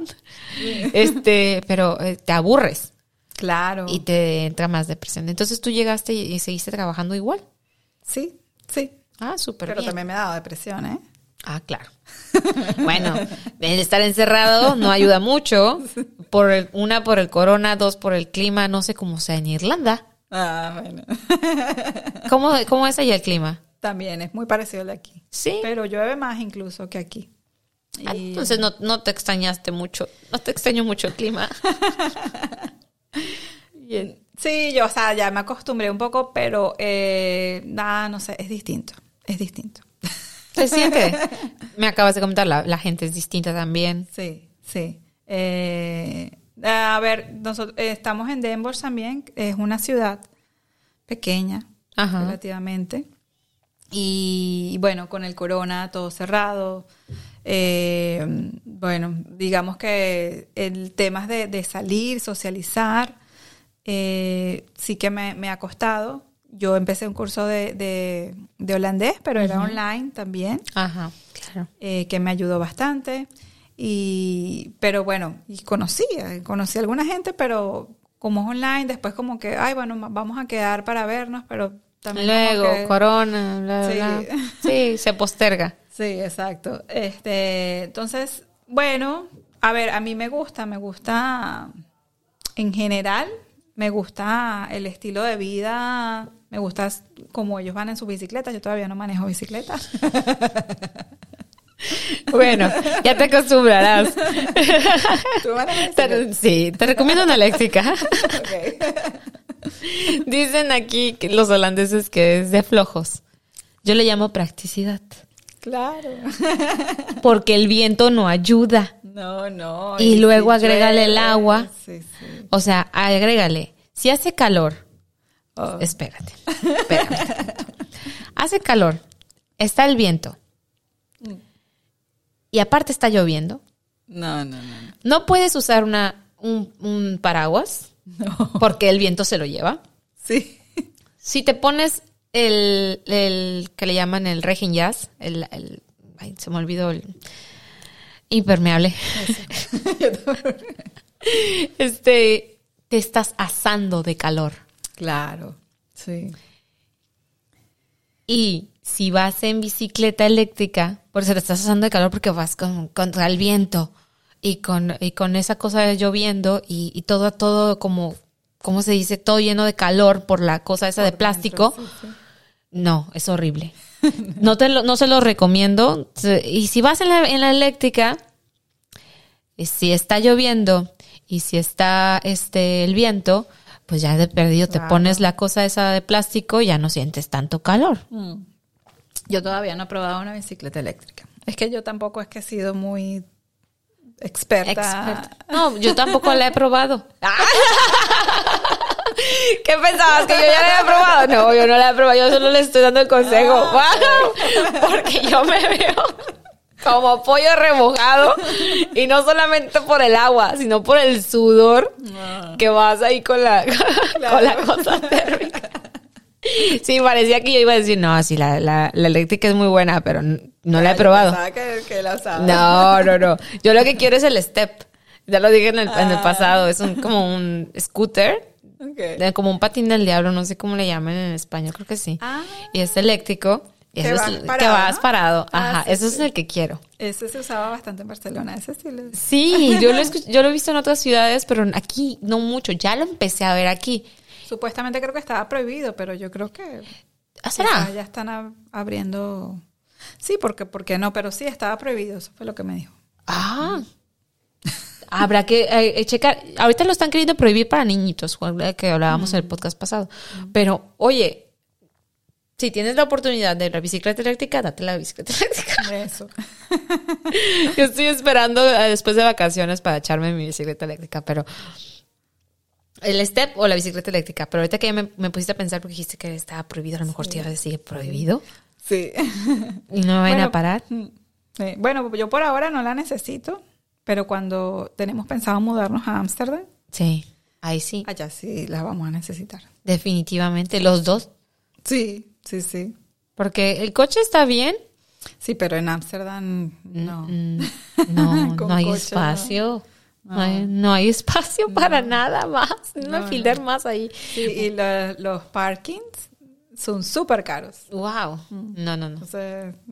Este, pero eh, te aburres. Claro. Y te entra más depresión. Entonces tú llegaste y, seguiste trabajando igual. Sí, sí. Ah, súper Pero también me ha dado depresión, ¿eh? Ah, claro. Bueno, el estar encerrado no ayuda mucho. Por una por el corona, dos por el clima, no sé cómo sea en Irlanda. Ah, bueno. ¿Cómo, cómo es allá el clima? También es muy parecido al de aquí. Sí. Pero llueve más incluso que aquí. Ah, entonces no, no, te extrañaste mucho, no te extraño mucho el clima. Bien. Sí, yo, o sea, ya me acostumbré un poco, pero eh, nada, no sé, es distinto, es distinto. ¿Se siente? Me acabas de comentar, la, gente es distinta también. Sí, sí. Eh, a ver, nosotros eh, estamos en Denver también, es una ciudad pequeña, relativamente. Y bueno, con el corona todo cerrado. Eh, bueno, digamos que el tema de, de salir, socializar, sí que me, me ha costado yo empecé un curso de, holandés, pero era online también. Ajá, claro. Eh, que me ayudó bastante. Y, pero bueno, y conocía, conocí a alguna gente, pero como es online, después como que, ay, bueno, vamos a quedar para vernos, pero también. Luego, corona, bla, sí. Bla. Sí, se posterga. Sí, exacto. Este, entonces, bueno, a ver, a mí me gusta, me gusta en general, me gusta el estilo de vida me gusta como ellos van en su bicicleta. Yo todavía no manejo bicicleta. Bueno, ya te acostumbrarás. ¿Tú manejas sí, te recomiendo una eléctrica. Dicen aquí que los holandeses que es de flojos. Yo le llamo practicidad. Claro. Porque el viento no ayuda. No, no. Y, luego agrégale el agua. Sí, sí. O sea, agrégale. Si hace calor Oh. Espérate, espérate. Hace calor, está el viento. y aparte está lloviendo. No, no, no. No puedes usar una, un, paraguas no. porque el viento se lo lleva. Sí. Si te pones el, el que le llaman el Regin Jazz, el, el ay, se me olvidó el impermeable. este, te estás asando de calor. Claro, sí. Y si vas en bicicleta eléctrica, por eso te estás asando de calor porque vas con, contra el viento y con, y con esa cosa lloviendo y, y todo, todo como, ¿cómo se dice? Todo lleno de calor por la cosa esa de plástico. No, es horrible. No, te lo, no se lo recomiendo. Y si vas en la, en la eléctrica, si está lloviendo y si está este el viento, pues ya de perdido te pones la cosa esa de plástico y ya no sientes tanto calor. Mm. Yo todavía no he probado una bicicleta eléctrica. Es que yo tampoco es que he sido muy experta. No, yo tampoco la he probado. ¿Qué pensabas? ¿Que yo ya la había probado? No, yo no la he probado, yo solo le estoy dando el consejo. Porque yo me veo como pollo remojado y no solamente por el agua, sino por el sudor ah. que vas ahí con la, con la cosa térmica. Sí, parecía que yo iba a decir, no, sí, la, la, la eléctrica es muy buena, pero no la he probado. no, no, no. Yo lo que quiero es el step. Ya lo dije en el, en el ah. pasado, es un, como un scooter. como un patín del diablo, no sé cómo le llaman en español, creo que sí. Ah. Y es eléctrico que vas, parado, que vas parado. Ah, Ajá, eso es el que quiero. Ese se usaba bastante en Barcelona, ese estilo. Sí, yo lo, yo lo he visto en otras ciudades, pero aquí no mucho. Ya lo empecé a ver aquí. Supuestamente creo que estaba prohibido, pero yo creo que... ¿Ah, será? Ya están abriendo... Sí, porque, porque no, pero sí estaba prohibido, eso fue lo que me dijo. Ah. Habrá que eh, eh, checar. Ahorita lo están queriendo prohibir para niñitos, que hablábamos en el mm. podcast pasado. Pero, oye, si tienes la oportunidad de la bicicleta eléctrica, date la bicicleta eléctrica. Eso. Yo estoy esperando eh, después de vacaciones para echarme mi bicicleta eléctrica, pero el step o la bicicleta eléctrica. Pero ahorita que ya me, pusiste a pensar porque dijiste que estaba prohibido, a lo mejor te iba a decir prohibido. Sí. Y no me van a parar. Mm, bueno, yo por ahora no la necesito, pero cuando tenemos pensado mudarnos a Ámsterdam. Sí, ahí sí. Allá sí la vamos a necesitar. Definitivamente, los dos. Sí, Sí, sí. Porque el coche está bien. Sí, pero en Ámsterdam no. Mm, mm, no, no hay espacio. No. hay, espacio para nada más. No, alquiler más ahí. Sí, y los parkings son súper caros. Wow. Mm. No, no, no. o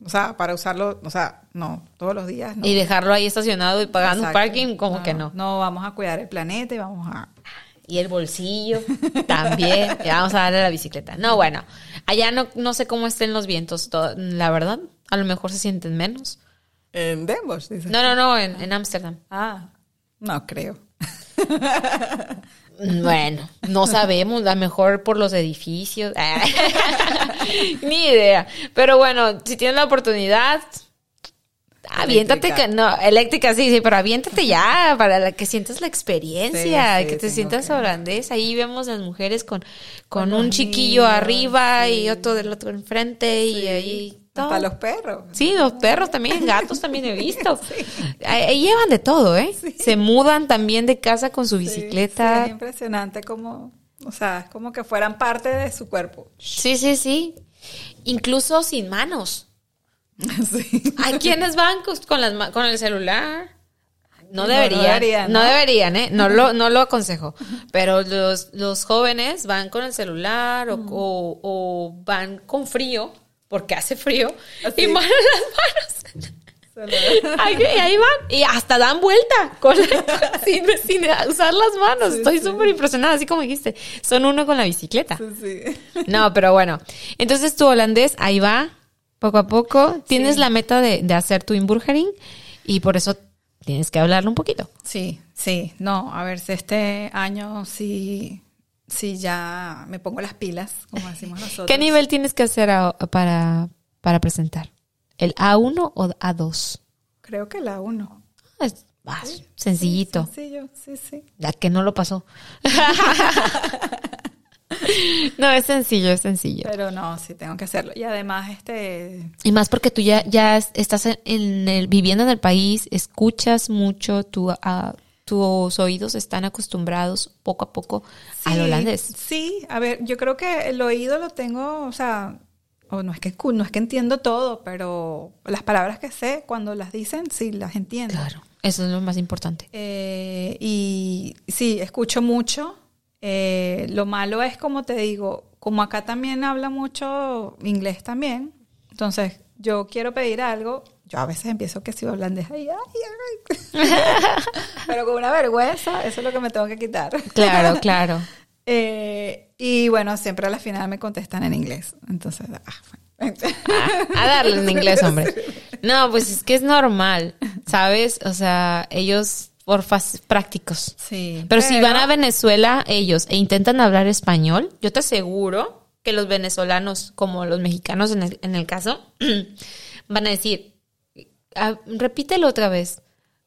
sea, para usarlo, o sea, no, todos los días. Y dejarlo ahí estacionado y pagando un parking, como que no. No, vamos a cuidar el planeta y vamos a y el bolsillo también. y vamos a darle la bicicleta. No, bueno, allá no, no sé cómo estén los vientos, la verdad. A lo mejor se sienten menos. ¿En Denver? No, no, no, en Ámsterdam. ah, no creo. Bueno, no sabemos, a lo mejor por los edificios. Ni idea. Pero bueno, si tienes la oportunidad, Aviéntate, que, no, eléctrica sí, sí, pero aviéntate ya para que sientas la experiencia, que te sientas holandés. Ahí vemos las mujeres con, con, un chiquillo arriba y otro del otro enfrente y ahí todo. Hasta los perros. Sí, los perros también, gatos también he visto. Ahí llevan de todo, ¿eh? Se mudan también de casa con su bicicleta. es impresionante como, o sea, es como que fueran parte de su cuerpo. Sí, sí, sí. Incluso sin manos. Hay quienes van con, las, con el celular. No deberían. No, deberían, ¿eh? No lo, no lo aconsejo. Pero los, los jóvenes van con el celular o, o, van con frío, porque hace frío, y van las manos. Ahí, ahí, van y hasta dan vuelta con sin, usar las manos. Estoy súper impresionada, así como dijiste. Son uno con la bicicleta. No, pero bueno. Entonces tu holandés ahí va poco a poco. Tienes la meta de, hacer tu inburgering y por eso tienes que hablarlo un poquito. Sí, sí. No, a ver si este año sí, sí ya me pongo las pilas, como decimos nosotros. ¿Qué nivel tienes que hacer para, para presentar? ¿El A1 o A2? Creo que el A1. Es sencillito. sencillo, sí, sí. La que no lo pasó. no, es sencillo, es sencillo. Pero no, sí tengo que hacerlo. Y además, este... Y más porque tú ya, ya estás en el, viviendo en el país, escuchas mucho, tu, uh, tus oídos están acostumbrados poco a poco al holandés. Sí, a ver, yo creo que el oído lo tengo, o sea, o no es que no es que entiendo todo, pero las palabras que sé, cuando las dicen, sí, las entiendo. Claro, eso es lo más importante. Eh, y sí, escucho mucho. Eh, lo malo es, como te digo, como acá también habla mucho inglés también, entonces yo quiero pedir algo yo a veces empiezo que si holandés ahí, ay, ay, pero con una vergüenza, eso es lo que me tengo que quitar. Claro, claro. Eh, y bueno, siempre a la final me contestan en inglés. Entonces, ah, ah, a darle en inglés, hombre. No, pues es que es normal, ¿sabes? O sea, ellos por prácticos. Sí. Pero, si van a Venezuela ellos e intentan hablar español, yo te aseguro que los venezolanos, como los mexicanos en el, en el caso, van a decir, repítelo otra vez.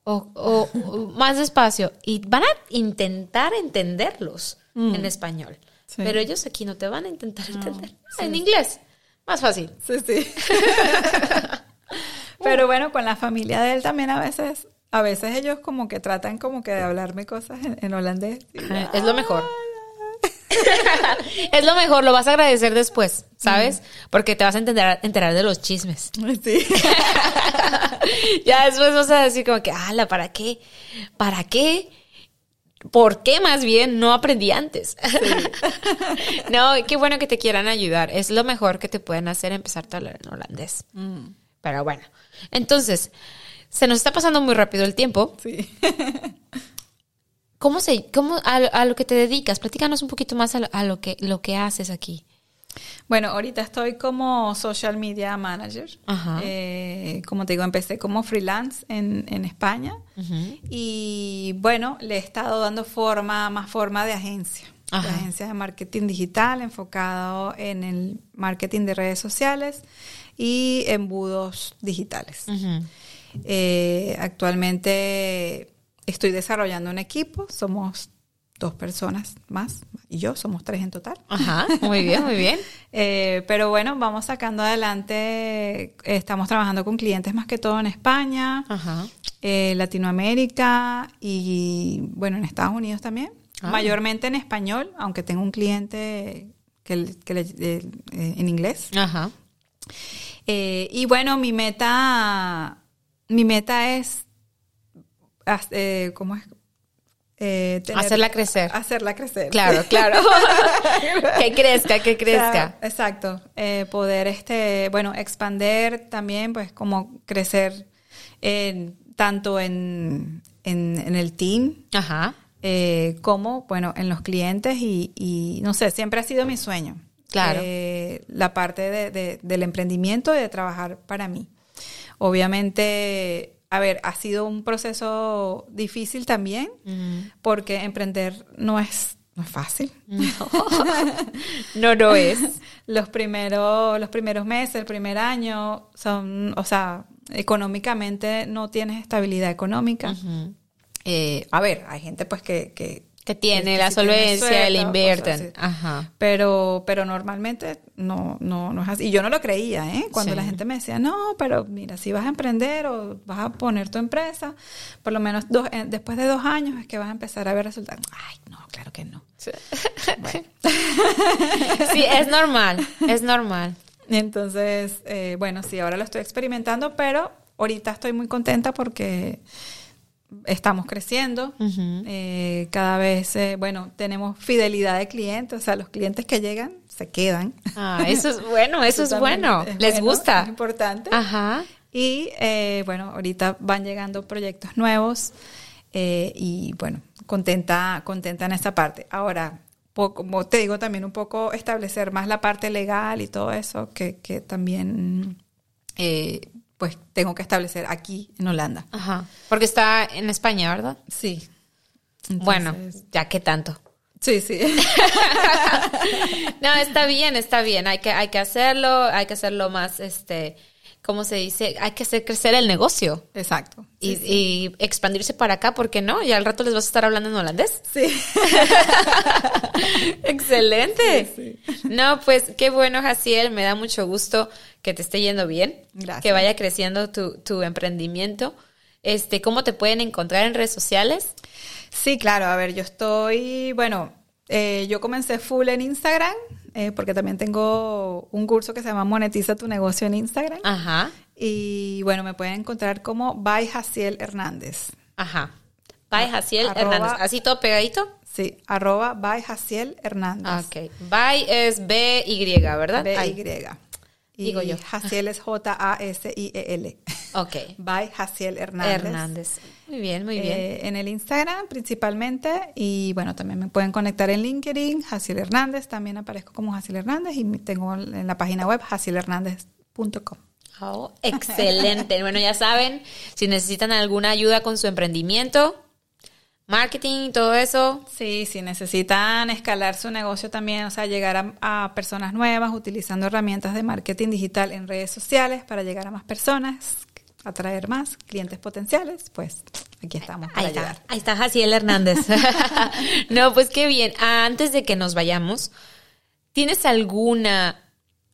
O, más despacio. Y van a intentar entenderlos mm. en español. Pero ellos aquí no te van a intentar entender. En inglés. Más fácil. Sí, sí. Pero bueno, con la familia de él también a veces, a veces ellos como que tratan como que de hablarme cosas en, holandés. es lo mejor. es lo mejor, lo vas a agradecer después, ¿sabes? Porque te vas a enterar, enterar de los chismes. Sí. ya después vas a decir como que, ala, ¿para qué? ¿Para qué? ¿Por qué más bien no aprendí antes? no, qué bueno que te quieran ayudar. Es lo mejor que te pueden hacer empezar a hablar en holandés. Mm. Pero bueno, entonces, se nos está pasando muy rápido el tiempo. Sí. ¿Cómo se, cómo, a, lo que te dedicas? Platícanos un poquito más a, lo, que, lo que haces aquí. Bueno, ahorita estoy como social media manager. Eh, como te digo, empecé como freelance en, en España. Y bueno, le he estado dando forma, más forma de agencia. De agencia de marketing digital enfocado en el marketing de redes sociales y embudos digitales. Eh, actualmente Estoy desarrollando un equipo, somos dos personas más y yo, somos tres en total. Ajá, muy bien, muy bien. Eh, pero bueno, vamos sacando adelante, estamos trabajando con clientes más que todo en España, eh, Latinoamérica y bueno, en Estados Unidos también. Ah. Mayormente en español, aunque tengo un cliente que, eh, en inglés. Ajá. y bueno, mi meta, mi meta es eh, ¿cómo es? Eh, hacerla crecer. Hacerla crecer. Claro, claro. que crezca, que crezca. exacto. Eh, poder, este, bueno, expander también, pues, como crecer tanto en, el team. Ajá. como, bueno, en los clientes y, no sé, siempre ha sido mi sueño. Claro. la parte de, del emprendimiento y de trabajar para mí. Obviamente a ver, ha sido un proceso difícil también, porque emprender no es, no es fácil. No. no, es. Los primeros, los primeros meses, el primer año, son, o sea, económicamente no tienes estabilidad económica. Eh, a ver, hay gente pues que, que que tiene la solvencia, le invierten. Ajá. Pero, pero normalmente no, no, no es así. Y yo no lo creía, ¿eh? Cuando la gente me decía, no, pero mira, si vas a emprender o vas a poner tu empresa, por lo menos dos, eh, después de dos años es que vas a empezar a ver resultados. Ay, no, claro que no. Sí, sí es normal, es normal. Entonces, eh, bueno, sí, ahora lo estoy experimentando, pero ahorita estoy muy contenta porque estamos creciendo, eh, cada vez, eh, bueno, tenemos fidelidad de clientes, o sea, los clientes que llegan se quedan. Ah, eso es bueno, eso, es bueno, les gusta. Es importante. Ajá. Y eh, bueno, ahorita van llegando proyectos nuevos y bueno, contenta, contenta en esa parte. Ahora, como te digo, también un poco establecer más la parte legal y todo eso, que, que también pues tengo que establecer aquí en Holanda. Ajá. Porque está en España, ¿verdad? Sí. bueno, ya que tanto. Sí, sí. no, está bien, está bien. Hay que, hay que hacerlo, hay que hacerlo más, este, como se dice, hay que hacer crecer el negocio. Exacto. y, expandirse para acá, ¿por qué no? Y al rato les vas a estar hablando en holandés. Sí. Excelente. No, pues qué bueno, Jaciel. Me da mucho gusto que te esté yendo bien. Gracias. Que vaya creciendo tu, tu emprendimiento. Este, ¿cómo te pueden encontrar en redes sociales? Sí, claro. A ver, yo estoy, bueno, eh, yo comencé full en Instagram, eh, porque también tengo un curso que se llama Monetiza tu negocio en Instagram. Ajá. Y bueno, me pueden encontrar como By Jaciel Hernández. Ajá. By Jaciel Arroba- Hernández. ¿Así todo pegadito? Sí, arroba By Jaciel Hernández. Ok. By es B-Y, ¿verdad? B-Y. Y Digo yo. Jaciel es J-A-S-I-E-L. Ok. By Jaciel Hernández. Hernández. Muy bien, muy bien. Eh, en el Instagram principalmente y bueno, también me pueden conectar en LinkedIn, Jaciel Hernández, también aparezco como Jaciel Hernández y tengo en la página web jacielhernández.com. Oh, excelente. bueno, ya saben, si necesitan alguna ayuda con su emprendimiento, marketing y todo eso, Sí, si necesitan escalar su negocio también, o sea, llegar a, a personas nuevas utilizando herramientas de marketing digital en redes sociales para llegar a más personas, atraer más clientes potenciales, pues aquí estamos para Ahí está, ayudar. ahí está Jaciel Hernández. no, pues qué bien. Antes de que nos vayamos, ¿tienes alguna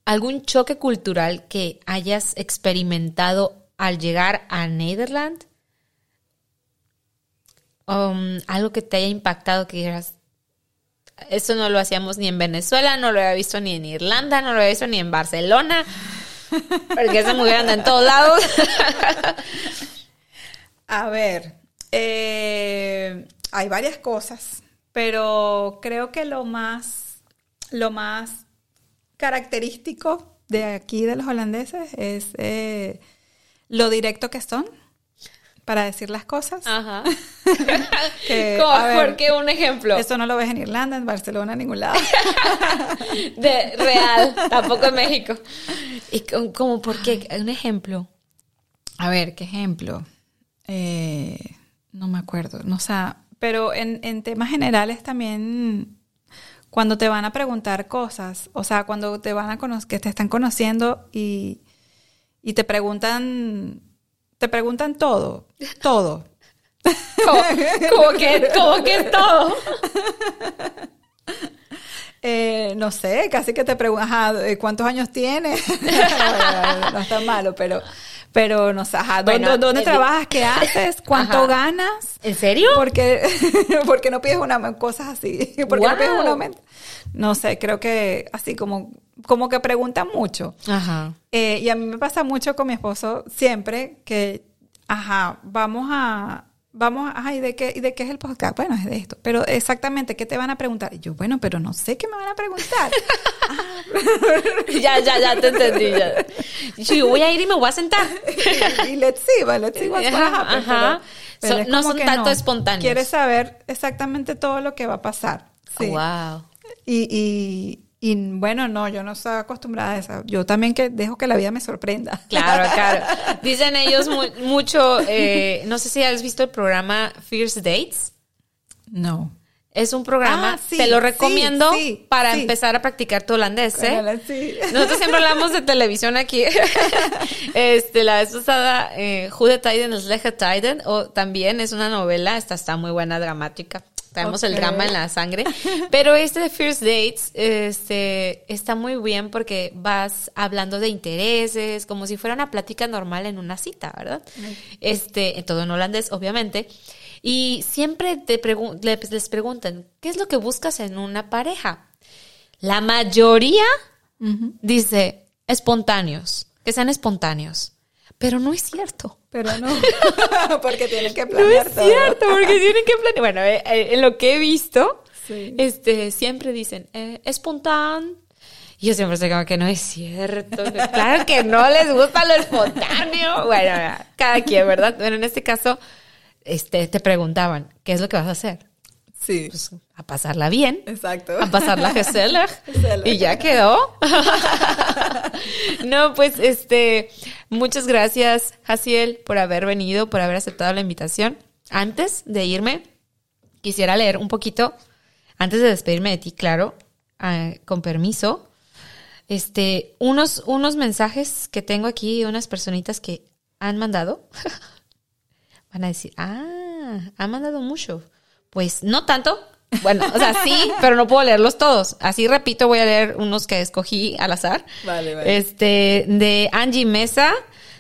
algún choque cultural que hayas experimentado al llegar a Netherlands? Um, algo que te haya impactado que dijeras, eso no lo hacíamos ni en Venezuela, no lo había visto ni en Irlanda, no lo había visto ni en Barcelona, porque esa mujer anda en todos lados. A ver, eh, hay varias cosas, pero creo que lo más, lo más característico de aquí de los holandeses es eh, lo directo que son para decir las cosas. Ajá. Que, ver, ¿Por qué un ejemplo? Eso no lo ves en Irlanda, en Barcelona, en ningún lado. De real, tampoco en México. ¿Y cómo, cómo por qué? Un ejemplo. A ver, ¿qué ejemplo? Eh, no me acuerdo. No, o sea, pero en, en temas generales también, cuando te van a preguntar cosas, o sea, cuando te van a conocer, que te están conociendo y, y te preguntan, te preguntan todo, todo. Como, como que, como que todo. Eh, no sé, casi que te eh, ¿cuántos años tienes? no está malo, pero, pero no sé, ajá, ¿dónde, Bueno, dónde eh, trabajas? ¿Qué haces? ¿Cuánto Ajá. ganas? ¿En serio? Porque, porque no pides una cosas así. Porque no pides Wow. un aumento. No sé, creo que así como, como que preguntan mucho. Ajá. Eh, y a mí me pasa mucho con mi esposo siempre que, ajá, vamos a, vamos, a- ajá, ¿y de qué, y de qué es el podcast? Bueno, es de esto. Pero exactamente, ¿qué te van a preguntar? Y yo, bueno, pero no sé qué me van a preguntar. Ya, ya, ya te entendí. Ya. Yo voy a ir y me voy a sentar. y let's see, but let's see what's gonna happen. ajá. Pero- pero So- es no son tanto espontáneos. Quieres saber exactamente todo lo que va a pasar. Sí. Wow. Y, y, y bueno, no, yo no estoy acostumbrada a eso. Yo también que dejo que la vida me sorprenda. Claro, claro. Dicen ellos mu- mucho, eh, no sé si has visto el programa First Dates. No. Es un programa, Ah, sí, te lo recomiendo sí, para empezar a practicar tu holandés, ¿eh? Sí. Nosotros siempre hablamos de televisión aquí. este, la vez pasada, eh, Jude Tiden es Leje Tiden, o también es una novela, esta está muy buena, dramática. Tenemos el drama en la sangre. Pero este de First Dates, este, está muy bien porque vas hablando de intereses, como si fuera una plática normal en una cita, ¿verdad? Este, todo en holandés, obviamente. Y siempre te pregun- le- les preguntan, ¿qué es lo que buscas en una pareja? La mayoría dice espontáneos, que sean espontáneos. Pero no es cierto. Pero no. porque tienen que No planear es todo. cierto, porque tienen que planear. Bueno, eh, eh, en lo que he visto, Sí. este, siempre dicen, eh, espontáneo. Y yo siempre sé como que no es cierto. Claro que no les gusta lo espontáneo. Bueno, cada quien, ¿verdad? Bueno, en este caso, este, te preguntaban, ¿qué es lo que vas a hacer? Sí. Pues a pasarla bien. Exacto. a pasar la Geseller Gesellig. y ya quedó. no, pues este, muchas gracias, Jaciel, por haber venido, por haber aceptado la invitación. Antes de irme, quisiera leer un poquito, antes de despedirme de ti, claro, ah, con permiso. este, unos, unos mensajes que tengo aquí, unas personitas que han mandado. Van a decir, ah, han mandado mucho. Pues no tanto. Bueno, o sea, sí, pero no puedo leerlos todos. Así repito, voy a leer unos que escogí al azar. Vale, vale. Este, de Angie Mesa.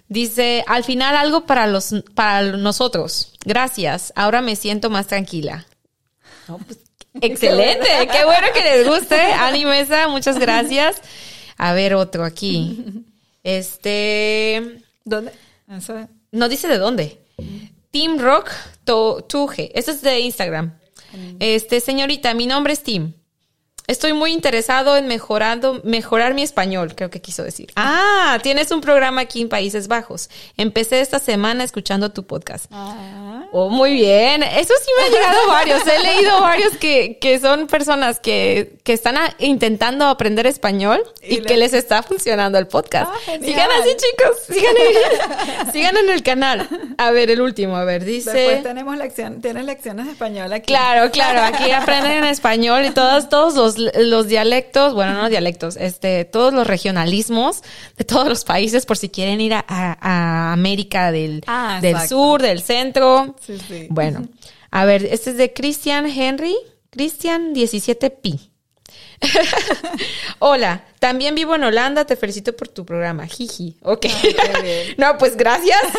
Dice, al final algo para los, para nosotros. Gracias. Ahora me siento más tranquila. Pues, excelente. Qué bueno que les guste. Angie Mesa, muchas gracias. A ver, otro aquí. Este. ¿Dónde? No dice de dónde. Team Rock Tuje. Esto es de Instagram. Mm. Este, señorita, mi nombre es Tim. Estoy muy interesado en mejorando, mejorar mi español, creo que quiso decir. Ah, tienes un programa aquí en Países Bajos. Empecé esta semana escuchando tu podcast. Ah. Oh, muy bien. Eso sí me han llegado varios. He leído varios que, que son personas que, que están intentando aprender español y, que les está funcionando el podcast. Ah, sigan así, chicos. Sigan, sigan en el canal. A ver, el último. A ver, dice. Después tenemos lección, tienes lecciones de español aquí. Claro, claro. Aquí aprenden en español y todos, todos los los, dialectos, bueno, no dialectos, este, todos los regionalismos de todos los países por si quieren ir a, América del, ah, del sur, del centro. Sí, sí. Bueno, a ver, este es de Christian Henry, Christian 17Pi. Hola, también vivo en Holanda, te felicito por tu programa. Jiji, ok. no, pues gracias.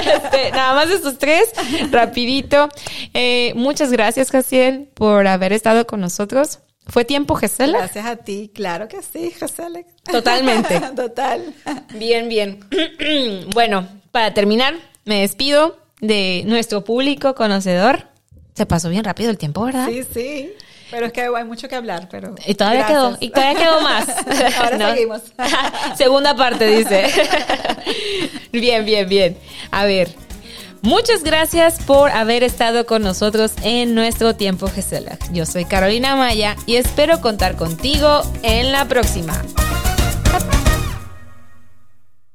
Este, nada más estos tres, rapidito. Eh, muchas gracias, Jaciel, por haber estado con nosotros. ¿Fue tiempo, Gesela? Gracias a ti, claro que sí, Gesela. Totalmente. Total. Bien, bien. bueno, para terminar, me despido de nuestro público conocedor. Se pasó bien rápido el tiempo, ¿verdad? Sí, sí. Pero es que hay mucho que hablar, pero. Y todavía quedó, y todavía quedó más. Ahora seguimos. Segunda parte, dice. bien, bien, bien. A ver. Muchas gracias por haber estado con nosotros en nuestro tiempo Gesela. Yo soy Carolina Maya y espero contar contigo en la próxima.